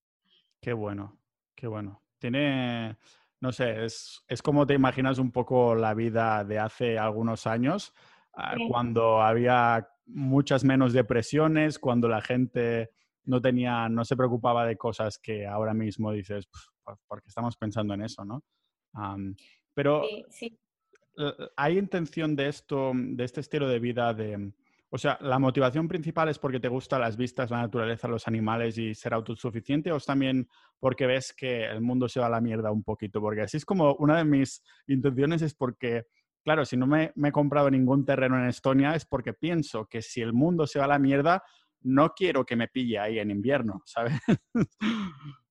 Qué bueno, qué bueno. Tiene, no sé, es, es como te imaginas un poco la vida de hace algunos años, ah, cuando había muchas menos depresiones, cuando la gente no tenía, no se preocupaba de cosas que ahora mismo dices, porque estamos pensando en eso, ¿no? pero ¿hay intención de esto, de este estilo de vida de... O sea, ¿la motivación principal es porque te gustan las vistas, la naturaleza, los animales y ser autosuficiente o es también porque ves que el mundo se va a la mierda un poquito? Porque así es como una de mis intenciones es porque, claro, si no me, me he comprado ningún terreno en Estonia es porque pienso que si el mundo se va a la mierda, no quiero que me pille ahí en invierno, ¿sabes?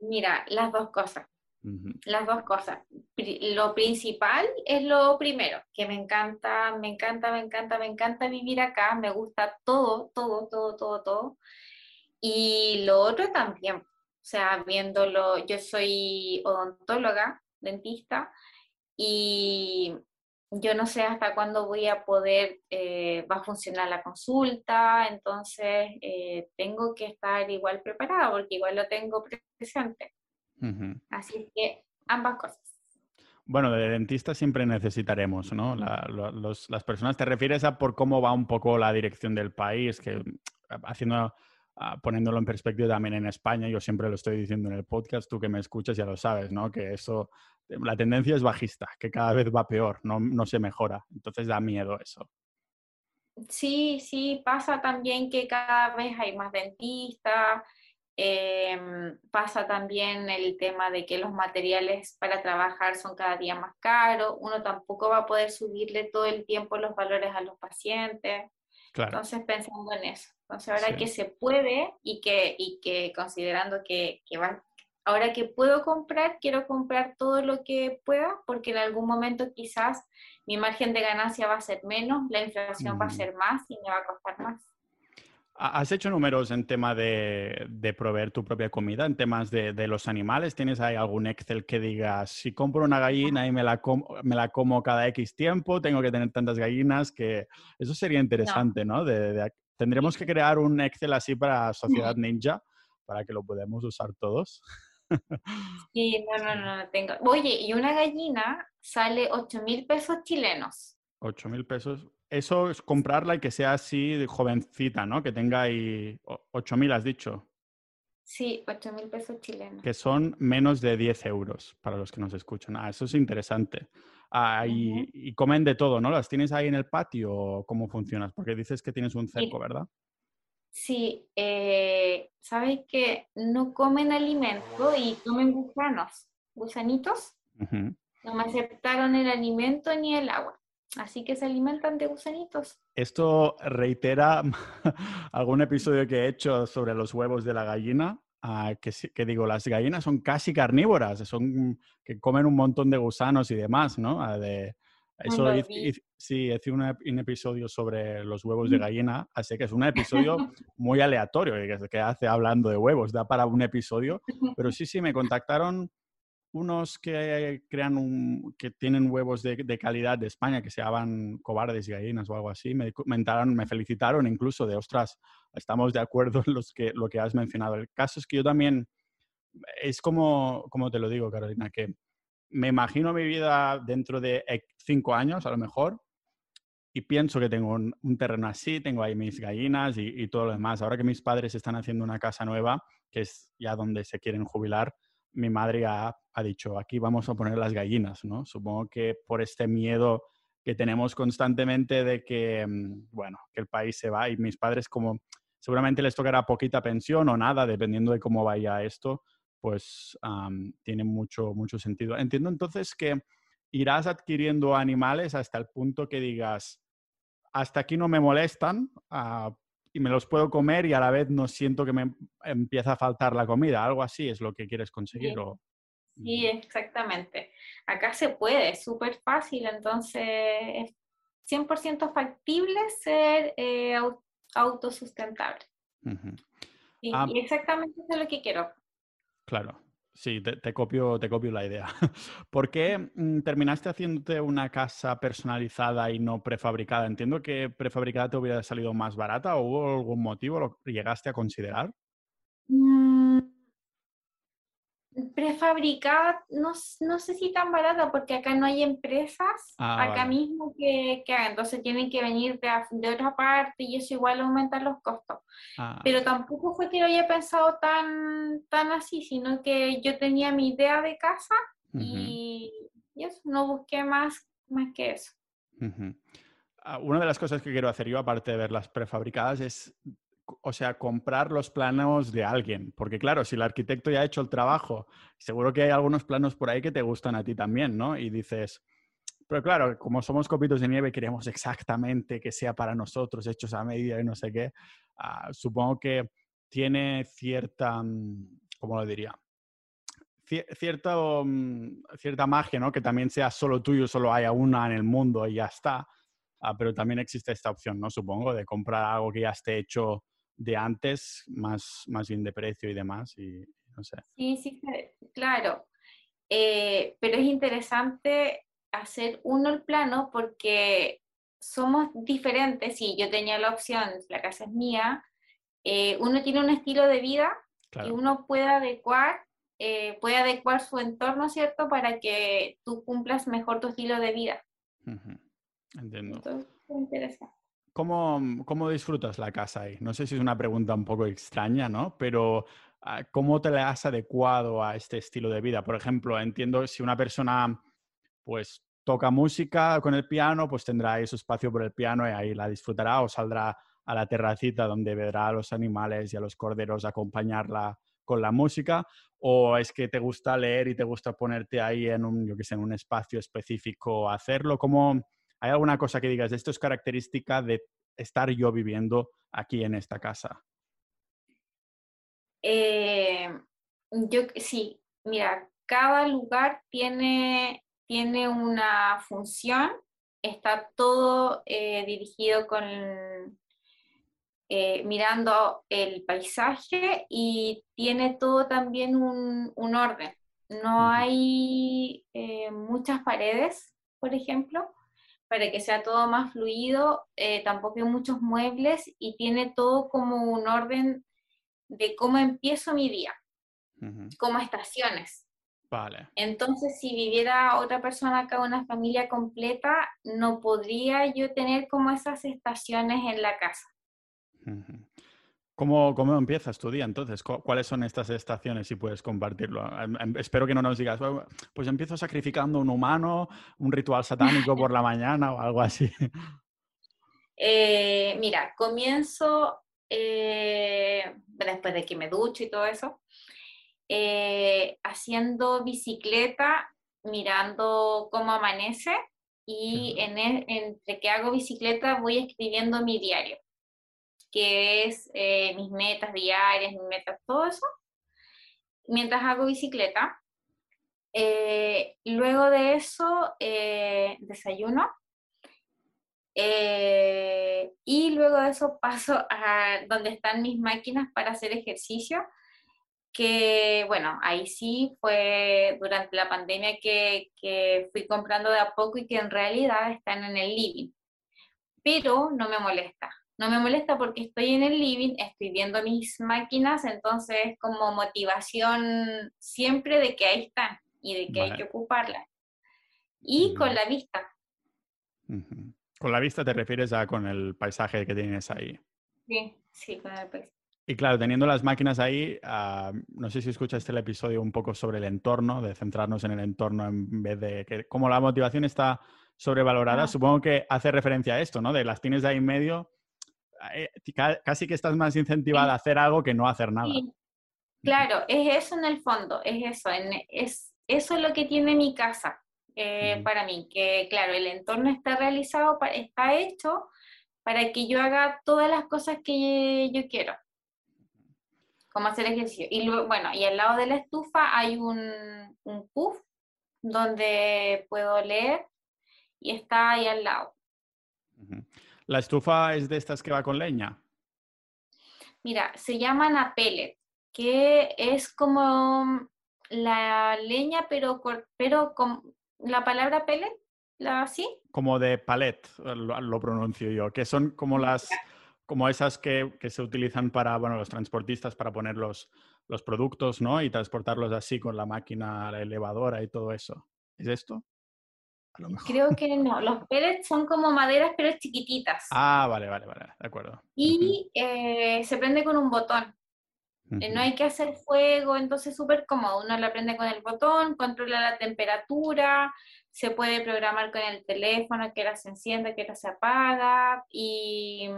Mira, las dos cosas. Las dos cosas. Lo principal es lo primero, que me encanta, me encanta, me encanta, me encanta vivir acá, me gusta todo, todo, todo, todo, todo. Y lo otro también, o sea, viéndolo, yo soy odontóloga, dentista, y yo no sé hasta cuándo voy a poder, eh, va a funcionar la consulta, entonces eh, tengo que estar igual preparada porque igual lo tengo presente. Así que ambas cosas. Bueno, de dentista siempre necesitaremos, ¿no? las personas, ¿te refieres a por cómo va un poco la dirección del país? Que haciendo poniéndolo en perspectiva también en España, yo siempre lo estoy diciendo en el podcast, tú que me escuchas ya lo sabes, ¿no? Que eso, la tendencia es bajista, que cada vez va peor, no, no se mejora. Entonces da miedo eso. Sí, sí, pasa también que cada vez hay más dentistas, em, pasa también el tema de que los materiales para trabajar son cada día más caros, uno tampoco va a poder subirle todo el tiempo los valores a los pacientes. Entonces, pensando en eso. Entonces, ahora que se puede y que, y que considerando que, que va, ahora que puedo comprar, quiero comprar todo lo que pueda, porque en algún momento quizás mi margen de ganancia va a ser menos, la inflación va a ser más y me va a costar más. ¿Has hecho números en tema de, de proveer tu propia comida, en temas de, de, los animales? ¿Tienes ahí algún Excel que diga, si compro una gallina y me la, como, me la como cada X tiempo, tengo que tener tantas gallinas? que Eso sería interesante, ¿no? De, tendremos que crear un Excel así para Sociedad Ninja, para que lo podamos usar todos. Sí, no, no, no, tengo. Oye, y una gallina sale 8 mil pesos chilenos. 8 mil pesos eso es comprarla y que sea así de jovencita, ¿no? Que tenga ahí 8 mil, has dicho. Sí, 8 mil pesos chilenos. Que son menos de 10 euros para los que nos escuchan. Ah, eso es interesante. Ah, y, comen de todo, ¿no? ¿Las tienes ahí en el patio o cómo funcionas? Porque dices que tienes un cerco, ¿verdad? Sí, eh, sabes que no comen alimento y comen gusanos, gusanitos. No me aceptaron el alimento ni el agua. Así que se alimentan de gusanitos. Esto reitera algún episodio que he hecho sobre los huevos de la gallina, ah, que, digo, las gallinas son casi carnívoras, son que comen un montón de gusanos y demás, ¿no? Ah, de, eso sí, hice un, episodio sobre los huevos de gallina, así que es un episodio muy aleatorio que, que hace hablando de huevos, da para un episodio, pero sí, sí, me contactaron unos que crean un, que tienen huevos de, calidad de España que se llaman cobardes y gallinas o algo así, me comentaron, me felicitaron incluso de, ostras, estamos de acuerdo en los que, lo que has mencionado. El caso es que yo también, es como, como te lo digo, Carolina, que me imagino mi vida dentro de cinco años, a lo mejor, y pienso que tengo un, terreno así, tengo ahí mis gallinas y, todo lo demás. Ahora que mis padres están haciendo una casa nueva, que es ya donde se quieren jubilar, mi madre ha, ha dicho, aquí vamos a poner las gallinas, ¿no? Supongo que por este miedo que tenemos constantemente de que, mm, bueno, que el país se va y mis padres como seguramente les tocará poquita pensión o nada, dependiendo de cómo vaya esto, pues tiene mucho, mucho sentido. Entiendo entonces que irás adquiriendo animales hasta el punto que digas, hasta aquí no me molestan ah, y me los puedo comer y a la vez no siento que me empieza a faltar la comida. Algo así es lo que quieres conseguir. Sí, sí exactamente. Acá se puede, es súper fácil, entonces es 100% factible ser eh, autosustentable. y, exactamente eso es lo que quiero. Claro, sí, te, copio, te copio la idea. ¿Por qué mm, terminaste haciéndote una casa personalizada y no prefabricada? Entiendo que prefabricada te hubiera salido más barata o hubo algún motivo, lo llegaste a considerar. Mm, prefabricada, no, no, sé si tan barata, porque acá no hay empresas ah, acá mismo que, que, entonces tienen que venir de, de, otra parte y eso igual aumenta los costos. Ah. Pero tampoco fue que lo haya pensado tan, tan así, sino que yo tenía mi idea de casa y, eso, no busqué más, más que eso. Ah, una de las cosas que quiero hacer yo, aparte de ver las prefabricadas, es o sea, comprar los planos de alguien. Porque claro, si el arquitecto ya ha hecho el trabajo, seguro que hay algunos planos por ahí que te gustan a ti también, ¿no? Y dices, pero claro, como somos copitos de nieve, queremos exactamente que sea para nosotros, hechos a medida y no sé qué. Ah, supongo que tiene cierta, mm, ¿cómo lo diría? Cierta, mm, cierta magia, ¿no? Que también sea solo tuyo, solo haya una en el mundo y ya está. Ah, pero también existe esta opción, ¿no? Supongo, de comprar algo que ya esté hecho de antes, más, más bien de precio y demás, y no sé. Sí, sí, claro. Eh, pero es interesante hacer uno el plano porque somos diferentes. Si yo tenía la opción, la casa es mía, eh, uno tiene un estilo de vida y uno puede adecuar, eh, puede adecuar su entorno, ¿cierto? Para que tú cumplas mejor tu estilo de vida. Entiendo. Entonces, es interesante. ¿Cómo, disfrutas la casa ahí? No sé si es una pregunta un poco extraña, ¿no? Pero ah, ¿cómo te la has adecuado a este estilo de vida? Por ejemplo, entiendo si una persona pues toca música con el piano, pues tendrá ahí su espacio por el piano y ahí la disfrutará o saldrá a la terracita donde verá a los animales y a los corderos acompañarla con la música o es que te gusta leer y te gusta ponerte ahí en un, yo que sé, en un espacio específico a hacerlo? ¿Cómo, ¿Hay alguna cosa que digas, esto es característica de estar yo viviendo aquí en esta casa? Eh, yo sí, mira, cada lugar tiene, tiene una función, está todo eh, dirigido con eh, mirando el paisaje y tiene todo también un, orden. No hay muchas paredes, por ejemplo, para que sea todo más fluido, eh, tampoco hay muchos muebles y tiene todo como un orden de cómo empiezo mi día, como estaciones. Vale. Entonces, si viviera otra persona acá, una familia completa, no podría yo tener como esas estaciones en la casa. ¿Cómo, ¿Cómo, empiezas tu día entonces? ¿Cuáles son estas estaciones si puedes compartirlo? Em, em, espero que no nos digas, pues empiezo sacrificando un humano, un ritual satánico por la mañana o algo así. Eh, mira, comienzo eh, después de que me ducho y todo eso, eh, haciendo bicicleta, mirando cómo amanece y en e, entre que hago bicicleta voy escribiendo mi diario que es eh, mis metas diarias, mis metas, todo eso, mientras hago bicicleta. Eh, luego de eso, eh, desayuno. y luego de eso paso a donde están mis máquinas para hacer ejercicio, que bueno, ahí sí fue durante la pandemia que, que fui comprando de a poco y que en realidad están en el living, pero no me molesta no me molesta porque estoy en el living, estoy viendo mis máquinas, entonces como motivación siempre de que ahí están. y de que hay que ocuparla. Y con la vista. Con la vista te refieres a con el paisaje que tienes ahí. Sí, sí, con el paisaje. Y claro, teniendo las máquinas ahí, ah, no sé si escuchaste el episodio un poco sobre el entorno, de centrarnos en el entorno en vez de que como la motivación está sobrevalorada, ah. supongo que hace referencia a esto, ¿no? De las tienes de ahí en medio, eh, casi que estás más incentivada a hacer algo que no hacer nada. Claro, es eso en el fondo, es eso, es, eso es lo que tiene mi casa eh, para mí, que claro, el entorno está realizado, está hecho para que yo haga todas las cosas que yo quiero como hacer ejercicio. Y luego, bueno, y al lado de la estufa hay un, un puff donde puedo leer y está ahí al lado. ¿La estufa es de estas que va con leña? Mira, se llaman a pellet, que es como la leña, pero, pero con la palabra pellet, ¿la, ¿sí? Como de palet, lo, lo pronuncio yo, que son como las como esas que, se utilizan para, bueno, los transportistas para poner los, los productos, ¿no? Y transportarlos así con la máquina la elevadora y todo eso. ¿Es esto? Creo que no. Los pellets son como maderas, pero chiquititas. Ah, vale, vale, vale. De acuerdo. Y eh, se prende con un botón. Eh, no hay que hacer fuego, entonces es súper cómodo. Uno la prende con el botón, controla la temperatura, se puede programar con el teléfono, que era se enciende, que era se apaga. Y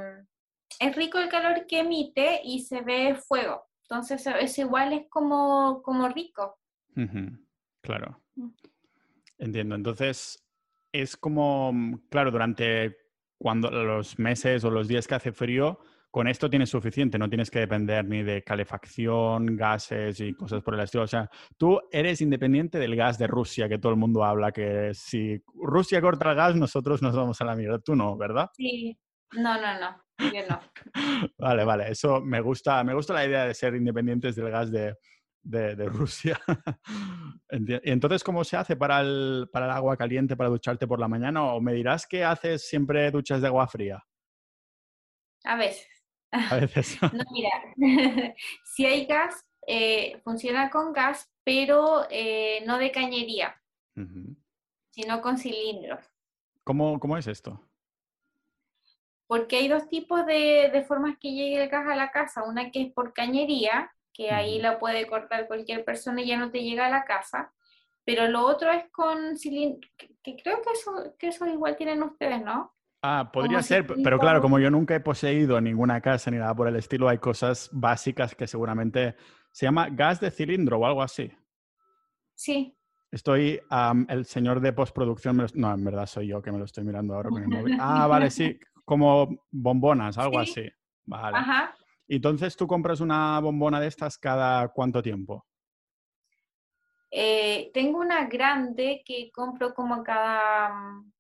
es rico el calor que emite y se ve fuego. Entonces, es igual es como, como rico. Claro. Mm. Entiendo. Entonces, es como, claro, durante cuando los meses o los días que hace frío, con esto tienes suficiente, no tienes que depender ni de calefacción, gases y cosas por el estilo. O sea, tú eres independiente del gas de Rusia, que todo el mundo habla, que si Rusia corta el gas, nosotros nos vamos a la mierda. Tú no, ¿verdad? Sí, no, no, no. Vale, vale, eso me gusta, me gusta la idea de ser independientes del gas de, Rusia. ¿Y entonces cómo se hace para el, para el agua caliente, para ducharte por la mañana? ¿O me dirás que haces siempre duchas de agua fría? A veces. A veces. no, mira, si hay gas, eh, funciona con gas, pero eh, no de cañería, sino con cilindros. ¿Cómo, ¿Cómo es esto? porque hay dos tipos de, formas que llegue el gas a la casa. Una que es por cañería, que ahí la puede cortar cualquier persona y ya no te llega a la casa. Pero lo otro es con cilindro, que, creo que eso, que eso igual tienen ustedes, ¿no? Ah, podría ser, pero claro, como yo nunca he poseído ninguna casa ni nada por el estilo, hay cosas básicas que seguramente se llama gas de cilindro o algo así. Sí. Estoy, el señor de postproducción, no, en verdad soy yo que me lo estoy mirando ahora con el móvil. Ah, vale, sí, como bombonas, algo así. Vale. Ajá. Entonces, ¿tú compras una bombona de estas cada cuánto tiempo? Eh, tengo una grande que compro como cada mm,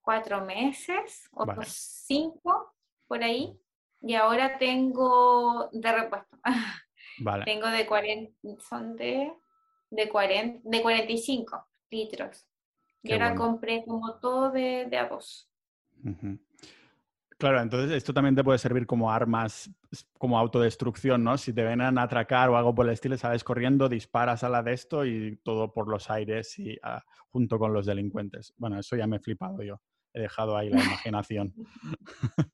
cuatro meses o cinco por ahí. Y ahora tengo de repuesto. Vale. tengo de 40, son de, de, 40, de 45 litros. y ahora compré como todo de, de a dos. Claro, entonces esto también te puede servir como armas, como autodestrucción, ¿no? Si te ven a atracar o algo por el estilo, sales corriendo, disparas a la de esto y todo por los aires y ah, junto con los delincuentes. Bueno, eso ya me he flipado yo. He dejado ahí la imaginación.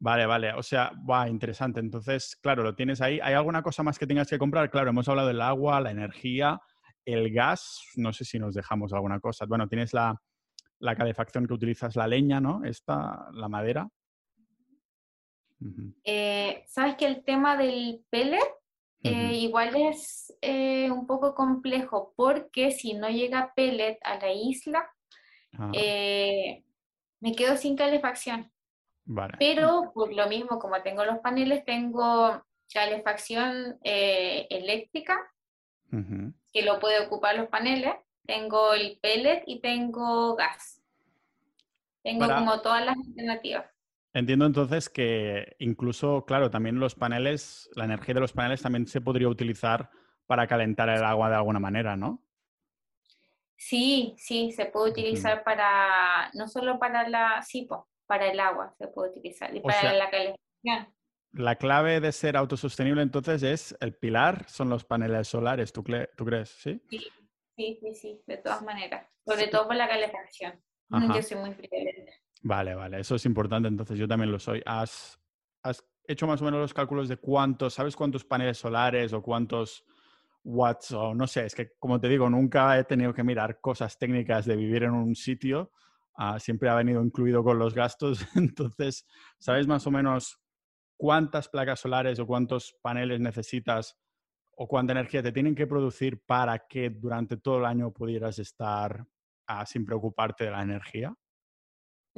vale, vale. O sea, va, interesante. Entonces, claro, lo tienes ahí. ¿Hay alguna cosa más que tengas que comprar? Claro, hemos hablado del agua, la energía, el gas. No sé si nos dejamos alguna cosa. Bueno, tienes la, la calefacción que utilizas la leña, ¿no? Esta, la madera. Eh, Sabes que el tema del pellet eh, igual es eh, un poco complejo porque si no llega pellet a la isla, ah. me quedo sin calefacción. Pero por lo mismo, como tengo los paneles, tengo calefacción eléctrica, que lo puede ocupar los paneles tengo el pellet y tengo gas. Tengo como todas las alternativas. Entiendo entonces que incluso, claro, también los paneles, la energía de los paneles también se podría utilizar para calentar el agua de alguna manera, ¿no? Sí, sí, se puede utilizar para, no solo para la, sí, para el agua se puede utilizar y para la calefacción. la clave de ser autosostenible entonces es el pilar, son los paneles solares, ¿tú, tú crees? ¿Sí? ¿sí? Sí, sí, de todas maneras. Sobre todo por la calefacción. Yo soy muy privilegiada. Vale, vale, eso es importante, entonces yo también lo soy. ¿Has, ¿Has hecho más o menos los cálculos de cuántos, sabes cuántos paneles solares o cuántos watts o no sé, es que como te digo, nunca he tenido que mirar cosas técnicas de vivir en un sitio, ah, siempre ha venido incluido con los gastos, entonces, ¿sabes más o menos cuántas placas solares o cuántos paneles necesitas o cuánta energía te tienen que producir para que durante todo el año pudieras estar ah, sin preocuparte de la energía?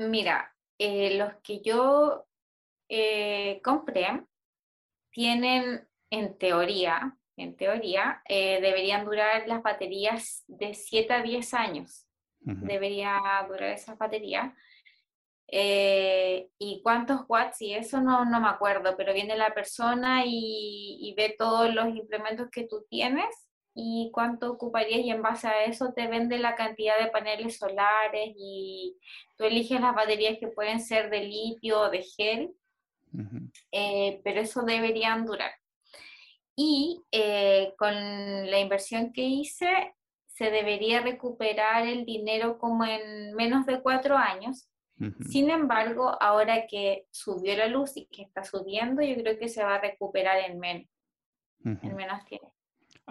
Mira, eh, los que yo eh, compré tienen, en teoría, en teoría, eh, deberían durar las baterías de 7 a 10 años. Debería durar esa batería. Eh, y cuántos watts y eso no, no, me acuerdo, pero viene la persona y, y, ve todos los implementos que tú tienes y cuánto ocuparías y en base a eso te vende la cantidad de paneles solares y tú eliges las baterías que pueden ser de litio o de gel, eh, pero eso deberían durar. Y eh, con la inversión que hice, se debería recuperar el dinero como en menos de cuatro años. Sin embargo, ahora que subió la luz y que está subiendo, yo creo que se va a recuperar en menos, en menos tiempo.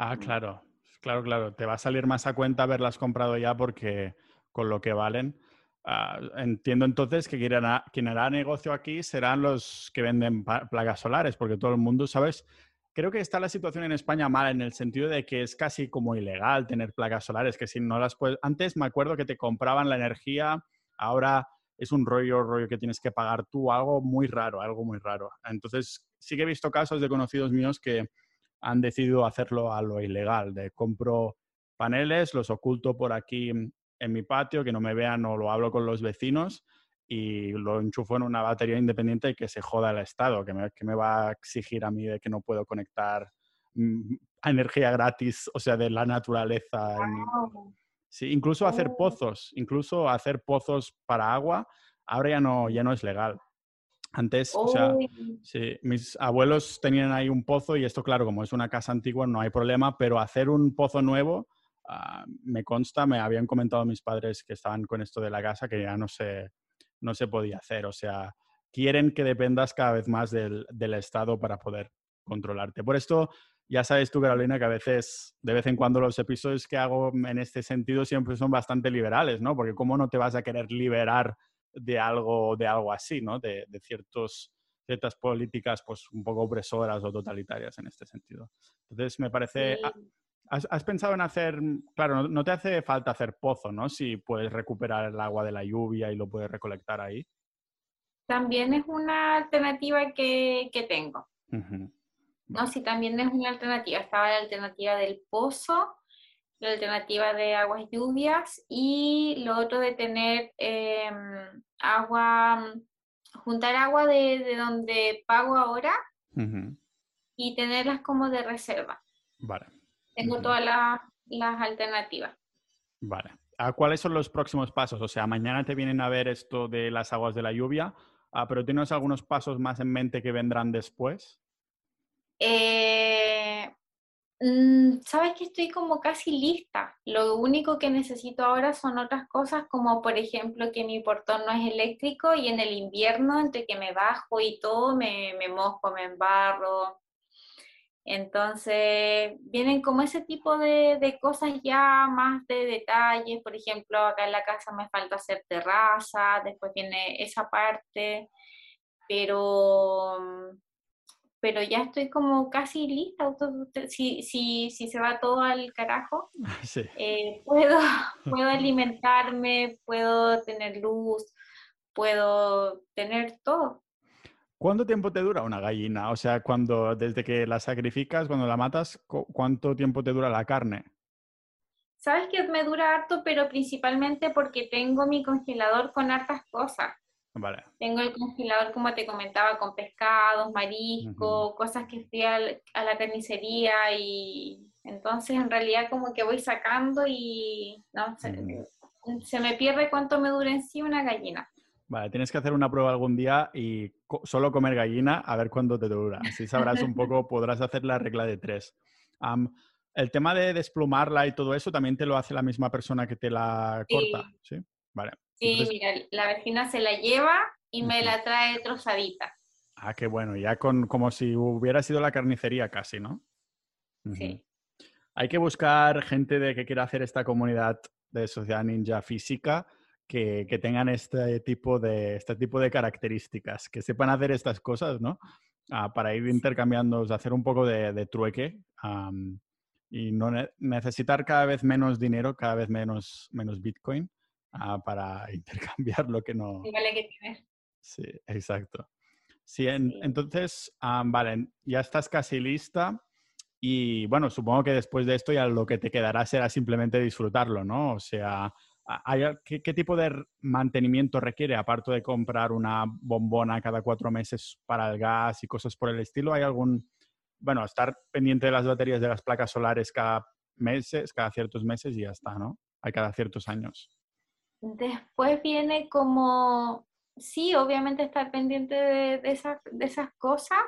Ah, claro, claro, claro. Te va a salir más a cuenta haberlas comprado ya porque con lo que valen. Ah, entiendo entonces que quien hará, quien hará, negocio aquí serán los que venden placas solares, porque todo el mundo, ¿sabes? Creo que está la situación en España mala en el sentido de que es casi como ilegal tener placas solares, que si no las puedes... Antes me acuerdo que te compraban la energía, ahora es un rollo, rollo que tienes que pagar tú, algo muy raro, algo muy raro. Entonces sí que he visto casos de conocidos míos que han decidido hacerlo a lo ilegal, de compro paneles, los oculto por aquí en mi patio, que no me vean o lo hablo con los vecinos y lo enchufo en una batería independiente y que se joda el estado, que me, que me va a exigir a mí de que no puedo conectar mm, a energía gratis, o sea, de la naturaleza. Sí, incluso hacer oh. pozos, incluso hacer pozos para agua, ahora ya no, ya no es legal. Antes, o sea, sí, mis abuelos tenían ahí un pozo y esto, claro, como es una casa antigua, no hay problema, pero hacer un pozo nuevo, ah, me consta, me habían comentado mis padres que estaban con esto de la casa que ya no se, no se podía hacer. O sea, quieren que dependas cada vez más del, del Estado para poder controlarte. Por esto, ya sabes tú, Carolina, que a veces, de vez en cuando, los episodios que hago en este sentido siempre son bastante liberales, ¿no? Porque cómo no te vas a querer liberar de algo, de algo así, ¿no? De, ciertos, ciertas políticas pues un poco opresoras o totalitarias en este sentido. Entonces, me parece... ¿Has, pensado en hacer, claro, no, te hace falta hacer pozo, ¿no? Si puedes recuperar el agua de la lluvia y lo puedes recolectar ahí. También es una alternativa que, tengo. No, sí, también es una alternativa. Estaba la alternativa del pozo, la alternativa de aguas lluvias y lo otro de tener em, agua, juntar agua de, donde pago ahora y tenerlas como de reserva. Vale. Tengo todas las alternativas. Vale. ¿Cuáles son los próximos pasos? O sea, mañana te vienen a ver esto de las aguas de la lluvia, ah, pero ¿tienes algunos pasos más en mente que vendrán después? Eh, sabes que estoy como casi lista. Lo único que necesito ahora son otras cosas, como por ejemplo que mi portón no es eléctrico y en el invierno, entre que me bajo y todo, me, me mojo, me embarro. Entonces, vienen como ese tipo de, de, cosas ya más de detalles. Por ejemplo, acá en la casa me falta hacer terraza, después viene esa parte, pero pero ya estoy como casi lista. Si, si, si se va todo al carajo, eh, puedo, puedo alimentarme, puedo tener luz, puedo tener todo. ¿Cuánto tiempo te dura una gallina? O sea, cuando desde que la sacrificas, cuando la matas, ¿cuánto tiempo te dura la carne? Sabes que me dura harto, pero principalmente porque tengo mi congelador con hartas cosas. Tengo el congelador, como te comentaba, con pescados, mariscos, cosas que fui a, la carnicería y entonces en realidad como que voy sacando y no, se, me pierde cuánto me dura en sí una gallina. Vale, tienes que hacer una prueba algún día y solo comer gallina a ver cuándo te dura. Así sabrás un poco, podrás hacer la regla de tres. el tema de desplumarla y todo eso también te lo hace la misma persona que te la corta, ¿sí? Vale. Sí, mira, la vecina se la lleva y me la trae trozadita. Ah, qué bueno, ya con como si hubiera sido la carnicería casi, ¿no? Sí. Hay que buscar gente de que quiera hacer esta comunidad de sociedad ninja física que, tengan este tipo, de, este tipo de características, que sepan hacer estas cosas, ¿no? Ah, para ir intercambiando, hacer un poco de, trueque y no necesitar cada vez menos dinero, cada vez menos, menos Bitcoin ah, para intercambiar lo que no... Sí, vale que Sí, exacto. Sí, entonces, vale, ya estás casi lista. Y bueno, supongo que después de esto ya lo que te quedará será simplemente disfrutarlo, ¿no? O sea, ¿qué, tipo de mantenimiento requiere, aparte de comprar una bombona cada cuatro meses para el gas y cosas por el estilo? ¿Hay algún, bueno, estar pendiente de las baterías de las placas solares cada meses, cada ciertos meses y ya está, ¿no? Hay cada ciertos años. Después viene como, sí, obviamente estar pendiente de, esas, de esas cosas.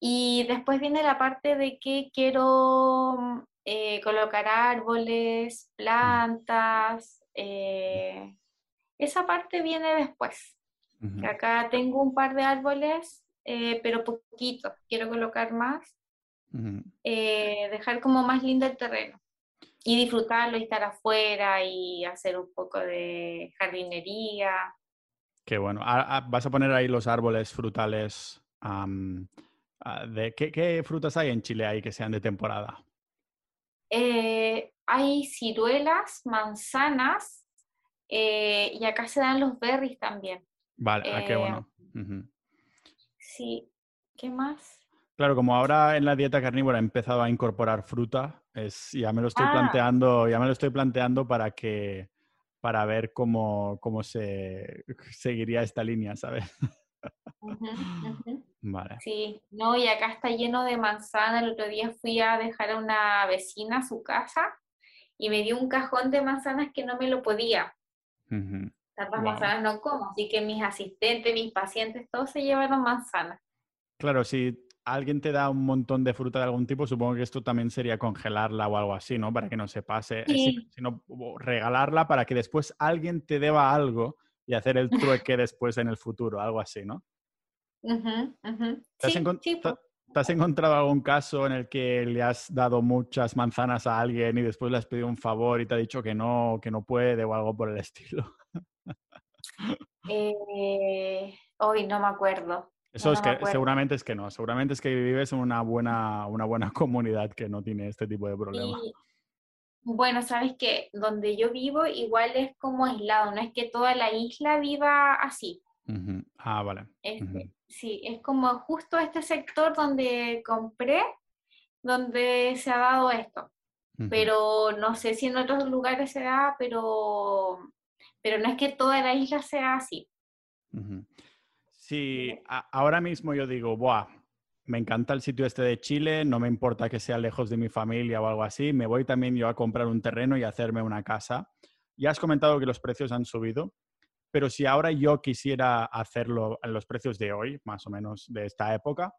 Y después viene la parte de que quiero eh, colocar árboles, plantas, eh, esa parte viene después. Acá tengo un par de árboles, eh, pero poquito. Quiero colocar más. Dejar como más lindo el terreno. Y disfrutarlo y estar afuera y hacer un poco de jardinería. Qué bueno. Ah, ah, ¿Vas a poner ahí los árboles frutales? Ah, de, ¿qué, ¿qué, frutas hay en Chile ahí que sean de temporada? Eh, hay ciruelas, manzanas eh, y acá se dan los berries también. Vale, qué bueno. Sí, ¿qué más? Claro, como ahora en la dieta carnívora he empezado a incorporar fruta, es, ya me lo estoy ah. planteando, ya me lo estoy planteando para que para ver cómo, cómo se seguiría esta línea, ¿sabes? Vale. Sí, no, y acá está lleno de manzana. El otro día fui a dejar a una vecina a su casa y me dio un cajón de manzanas que no me lo podía. Tantas manzanas no como, así que mis asistentes, mis pacientes, todos se llevaron manzanas. Claro, si alguien te da un montón de fruta de algún tipo, supongo que esto también sería congelarla o algo así, ¿no? Para que no se pase, sino regalarla para que después alguien te deba algo y hacer el trueque después en el futuro, algo así, ¿no? ¿Te, has encontrado algún caso en el que le has dado muchas manzanas a alguien y después le has pedido un favor y te ha dicho que no, que no puede o algo por el estilo? eh, hoy no me acuerdo. Eso es que seguramente es que no, seguramente es que vives en una buena, una buena comunidad que no tiene este tipo de problemas. Bueno, sabes que donde yo vivo igual es como aislado, no es que toda la isla viva así. Ah, vale. Sí, es como justo este sector donde compré, donde se ha dado esto. Pero no sé si en otros lugares se da, pero, pero no es que toda la isla sea así. Sí, ahora mismo yo digo, Buah, me encanta el sitio este de Chile, no me importa que sea lejos de mi familia o algo así, me voy también yo a comprar un terreno y hacerme una casa. Ya has comentado que los precios han subido, pero si ahora yo quisiera hacerlo en los precios de hoy, más o menos de esta época,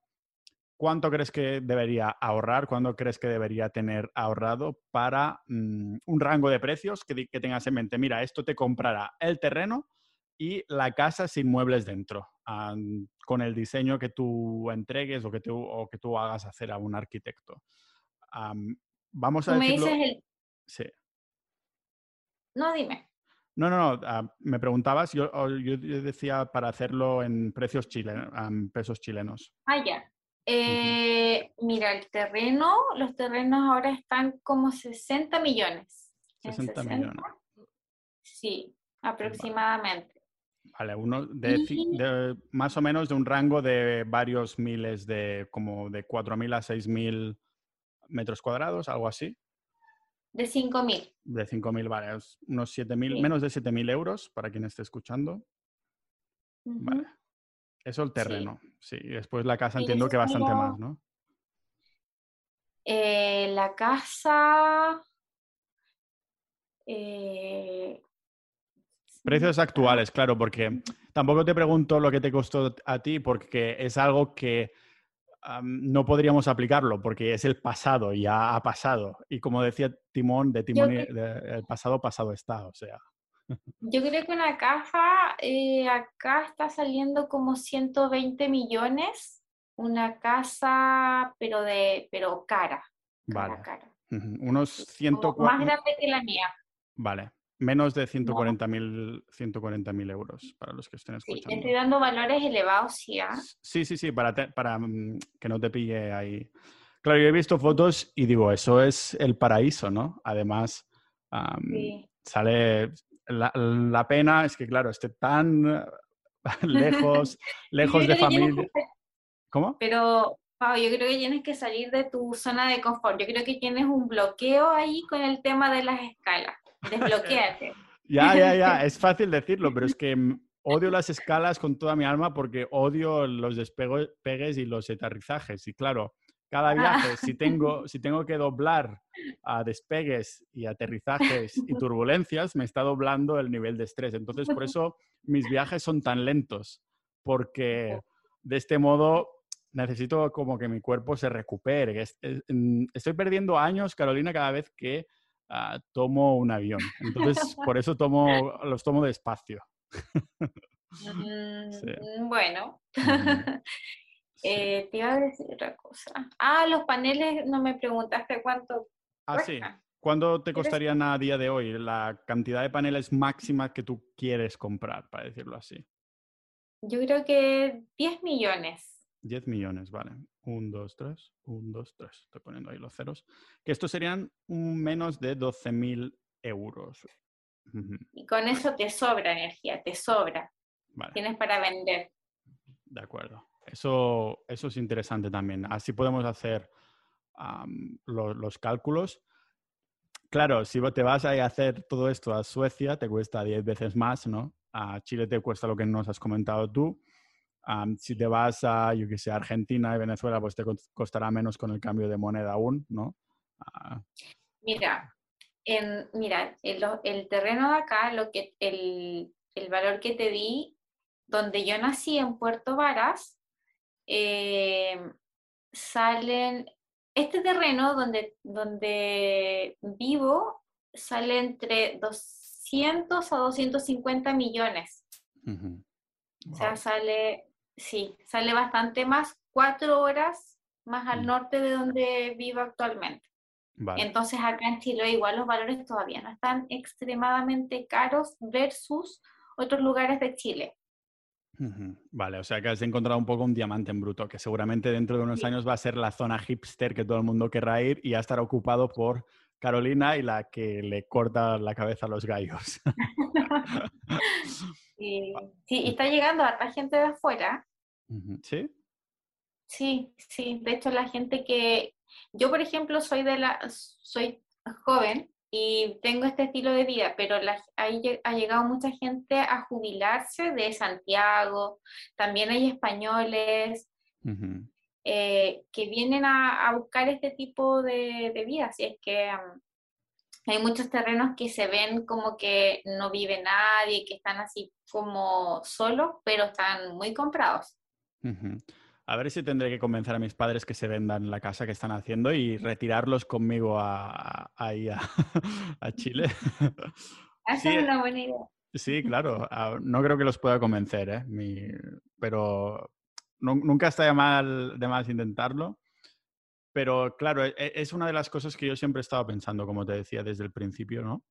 ¿cuánto crees que debería ahorrar? ¿Cuánto crees que debería tener ahorrado para mm, un rango de precios que, que tengas en mente? Mira, esto te comprará el terreno y la casa sin muebles dentro, con el diseño que tú entregues o que tú, o que tú hagas hacer a un arquitecto. vamos a decirlo... Me dices el... Sí. No, dime. No, no, no. Ah, me preguntabas, yo, yo, decía para hacerlo en precios chilenos, pesos chilenos. Ah, ya. Eh, mira, el terreno, los terrenos ahora están como 60 millones. 60, millones. Sí, aproximadamente. Vale, uno de, más o menos de un rango de varios miles de, como de 4.000 a 6.000 metros cuadrados, algo así. De 5.000. De 5.000, vale, unos 7.000, menos de 7.000 euros para quien esté escuchando. Vale. Eso el terreno, sí. Después la casa entiendo que bastante más, ¿no? Eh, la casa... Eh, Precios actuales, claro, porque tampoco te pregunto lo que te costó a ti, porque es algo que no podríamos aplicarlo, porque es el pasado, ya ha pasado. Y como decía Timón, de Timón, el pasado pasado está, o sea. Yo creo que una caja eh, acá está saliendo como 120 millones, una casa, pero de, pero cara. vale. Unos 140. Más grande que la mía. Vale. Menos de 140.000 mil euros para los que estén escuchando. Sí, estoy dando valores elevados, sí. ¿ah? Sí, sí, sí, para, para mm, que no te pille ahí. Claro, yo he visto fotos y digo, eso es el paraíso, ¿no? Además, sale la, pena es que, claro, esté tan lejos, lejos de familia. ¿Cómo? Pero, Pau, yo creo que tienes que salir de tu zona de confort. Yo creo que tienes un bloqueo ahí con el tema de las escalas. Ya, ya, ya. Es fácil decirlo, pero es que odio las escalas con toda mi alma porque odio los despegues y los aterrizajes. Y claro, cada ah. viaje, si, tengo, si tengo que doblar a despegues y aterrizajes y turbulencias, me está doblando el nivel de estrés. Entonces, por eso mis viajes son tan lentos, porque de este modo necesito como que mi cuerpo se recupere. Estoy perdiendo años, Carolina, cada vez que ah, tomo un avión. Entonces, por eso tomo, los tomo despacio. Mm, bueno. Eh, te iba a decir otra cosa. Ah, los paneles, no me preguntaste cuánto. Ah, sí. ¿Cuánto te costarían a día de hoy la cantidad de paneles máxima que tú quieres comprar, para decirlo así? Yo creo que 10 millones. 10 millones, vale. 1, 2, 3, 1, 2, 3. Estoy poniendo ahí los ceros. Que estos serían un menos de 12 mil euros. Y con eso te sobra energía, te sobra. Tienes para vender. De acuerdo. Eso, eso es interesante también. Así podemos hacer los, cálculos. Claro, si te vas a hacer todo esto a Suecia, te cuesta 10 veces más, ¿no? A Chile te cuesta lo que nos has comentado tú. Si te vas a, yo que sé, Argentina y Venezuela, pues te costará menos con el cambio de moneda aún, ¿no? Ah. Mira, en, mira el, terreno de acá, lo que, el, el valor que te di, donde yo nací en Puerto Varas, eh, salen, este terreno donde, donde vivo sale entre 200 a 250 millones. O sea, sale, sí, sale bastante más, cuatro horas más al mm. norte de donde vivo actualmente. Entonces acá en Chile igual los valores todavía no están extremadamente caros versus otros lugares de Chile. Vale, o sea que has encontrado un poco un diamante en bruto, que seguramente dentro de unos años va a ser la zona hipster que todo el mundo querrá ir y ya estará ocupado por Carolina y la que le corta la cabeza a los gallos. sí, y está llegando a gente de afuera. ¿Sí? Sí, sí. De hecho, la gente que... Yo, por ejemplo, soy de la... soy joven y tengo este estilo de vida, pero ha llegado mucha gente a jubilarse de Santiago, también hay españoles eh, que vienen a, buscar este tipo de, vida, así es que hay muchos terrenos que se ven como que no vive nadie, que están así como solos, pero están muy comprados. A ver si tendré que convencer a mis padres que se vendan la casa que están haciendo y retirarlos conmigo a, ahí a, Chile. Esa es una buena idea. Sí, claro. No creo que los pueda convencer, ¿eh? pero nunca está de, mal, de más intentarlo. Pero claro, e, e, es una de las cosas que yo siempre he estado pensando, como te decía desde el principio, ¿no?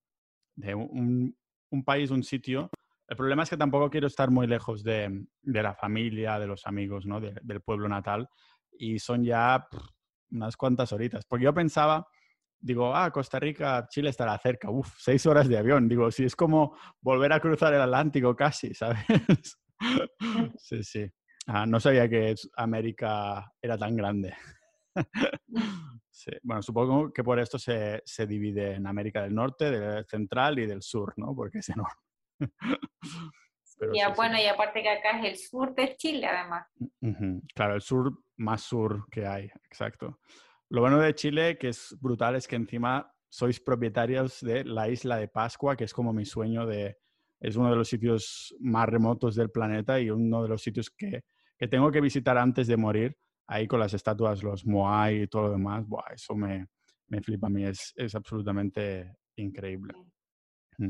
De un, un país, un sitio el problema es que tampoco quiero estar muy lejos de, la familia, de los amigos, ¿no? del pueblo natal. Y son ya unas cuantas horitas. Porque yo pensaba, digo, ah, Costa Rica, Chile estará cerca. Uf, seis horas de avión. Digo, si es como volver a cruzar el Atlántico casi, ¿sabes? sí, sí. Ah, no sabía que América era tan grande. sí. Bueno, supongo que por esto se, se divide en América del Norte, del Central y del Sur, ¿no? Porque es enorme. ya, bueno, y aparte que acá es el sur de Chile, además. Claro, el sur más sur que hay, exacto. Lo bueno de Chile, que es brutal, es que encima sois propietarios de la isla de Pascua, que es como mi sueño de es uno de los sitios más remotos del planeta y uno de los sitios que, que tengo que visitar antes de morir. Ahí con las estatuas, los Moai y todo lo demás, buah, eso me, me flipa a mí, es, es absolutamente increíble.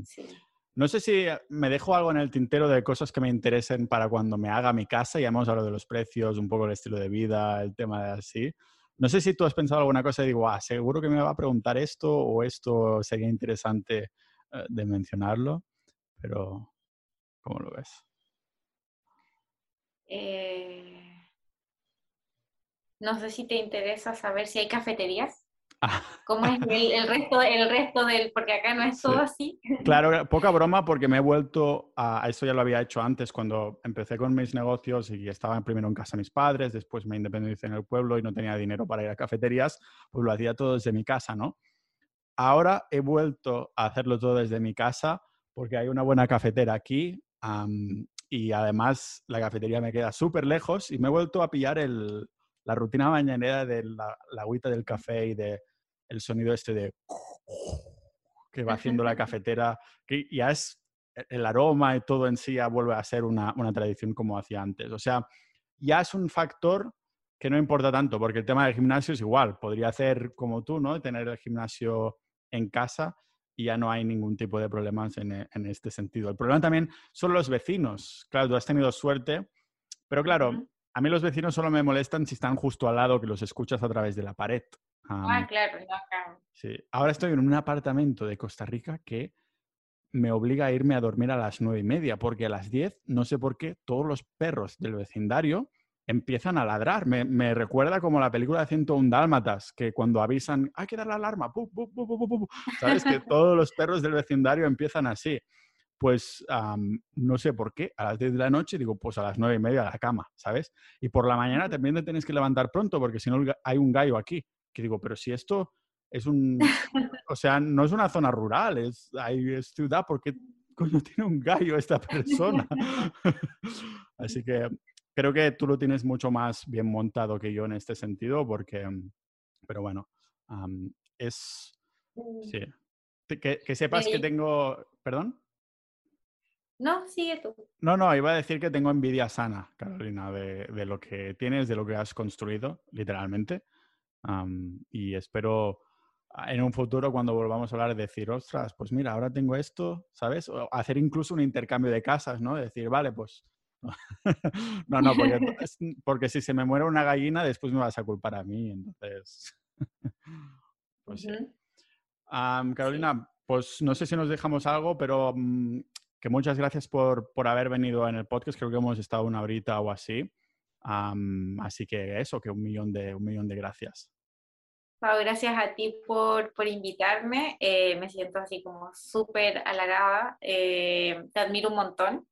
Sí. No sé si me dejo algo en el tintero de cosas que me interesen para cuando me haga mi casa. Ya hemos hablado de los precios, un poco el estilo de vida, el tema de así. No sé si tú has pensado alguna cosa y digo, ah, seguro que me va a preguntar esto o esto sería interesante eh, de mencionarlo, pero ¿cómo lo ves? Eh, no sé si te interesa saber si hay cafeterías. ¿Cómo es el, resto, el resto del...? Porque acá no es todo así. Claro, poca broma porque me he vuelto a... Eso ya lo había hecho antes cuando empecé con mis negocios y estaba primero en casa de mis padres, después me independicé en el pueblo y no tenía dinero para ir a cafeterías, pues lo hacía todo desde mi casa, ¿no? Ahora he vuelto a hacerlo todo desde mi casa porque hay una buena cafetera aquí y además la cafetería me queda súper lejos y me he vuelto a pillar el, la rutina mañanera de la, la agüita del café y de el sonido este de que va haciendo la cafetera, que ya es el aroma y todo en sí ya vuelve a ser una, una tradición como hacía antes. O sea, ya es un factor que no importa tanto, porque el tema del gimnasio es igual. Podría hacer como tú, ¿no? Tener el gimnasio en casa y ya no hay ningún tipo de problemas en, e, en este sentido. El problema también son los vecinos. Claro, tú has tenido suerte, pero claro, a mí los vecinos solo me molestan si están justo al lado, que los escuchas a través de la pared. ah, claro, no, claro. Sí. Ahora estoy en un apartamento de Costa Rica que me obliga a irme a dormir a las nueve y media, porque a las diez, no sé por qué, todos los perros del vecindario empiezan a ladrar. Me, recuerda como la película de 101 Dálmatas, que cuando avisan, hay que dar la alarma, ¿sabes? que todos los perros del vecindario empiezan así pues no sé por qué, a las 10 de la noche digo, pues a las 9 y media a la cama, ¿sabes? Y por la mañana también te tienes que levantar pronto porque si no hay un gallo aquí. Que digo, pero si esto es un, o sea, no es una zona rural, es, hay, ciudad, ¿por qué coño tiene un gallo esta persona? Así que creo que tú lo tienes mucho más bien montado que yo en este sentido porque, pero bueno, es, sí. Que, que sepas que tengo, perdón. No, sigue tú. No, no, iba a decir que tengo envidia sana, Carolina, de, lo que tienes, de lo que has construido, literalmente. y espero ah, en un futuro, cuando volvamos a hablar, decir, ostras, pues mira, ahora tengo esto, ¿sabes? O hacer incluso un intercambio de casas, ¿no? Decir, vale, pues. no, no, porque, porque si se me muere una gallina, después me vas a culpar a mí, entonces. pues sí. Carolina, pues no sé si nos dejamos algo, pero mm, que muchas gracias por, por, haber venido en el podcast. Creo que hemos estado una horita o así. así que eso, que un millón de, un millón de gracias. Pau, gracias a ti por, por invitarme. Eh, me siento así como súper halagada. Eh, te admiro un montón.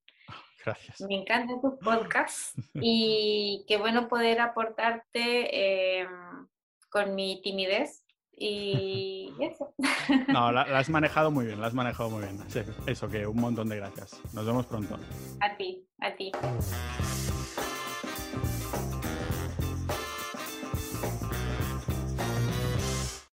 Gracias. Me encantan tus podcasts y qué bueno poder aportarte em, con mi timidez y eso. No, la, has manejado muy bien, la has manejado muy bien. eso, que un montón de gracias. Nos vemos pronto. A ti, a ti.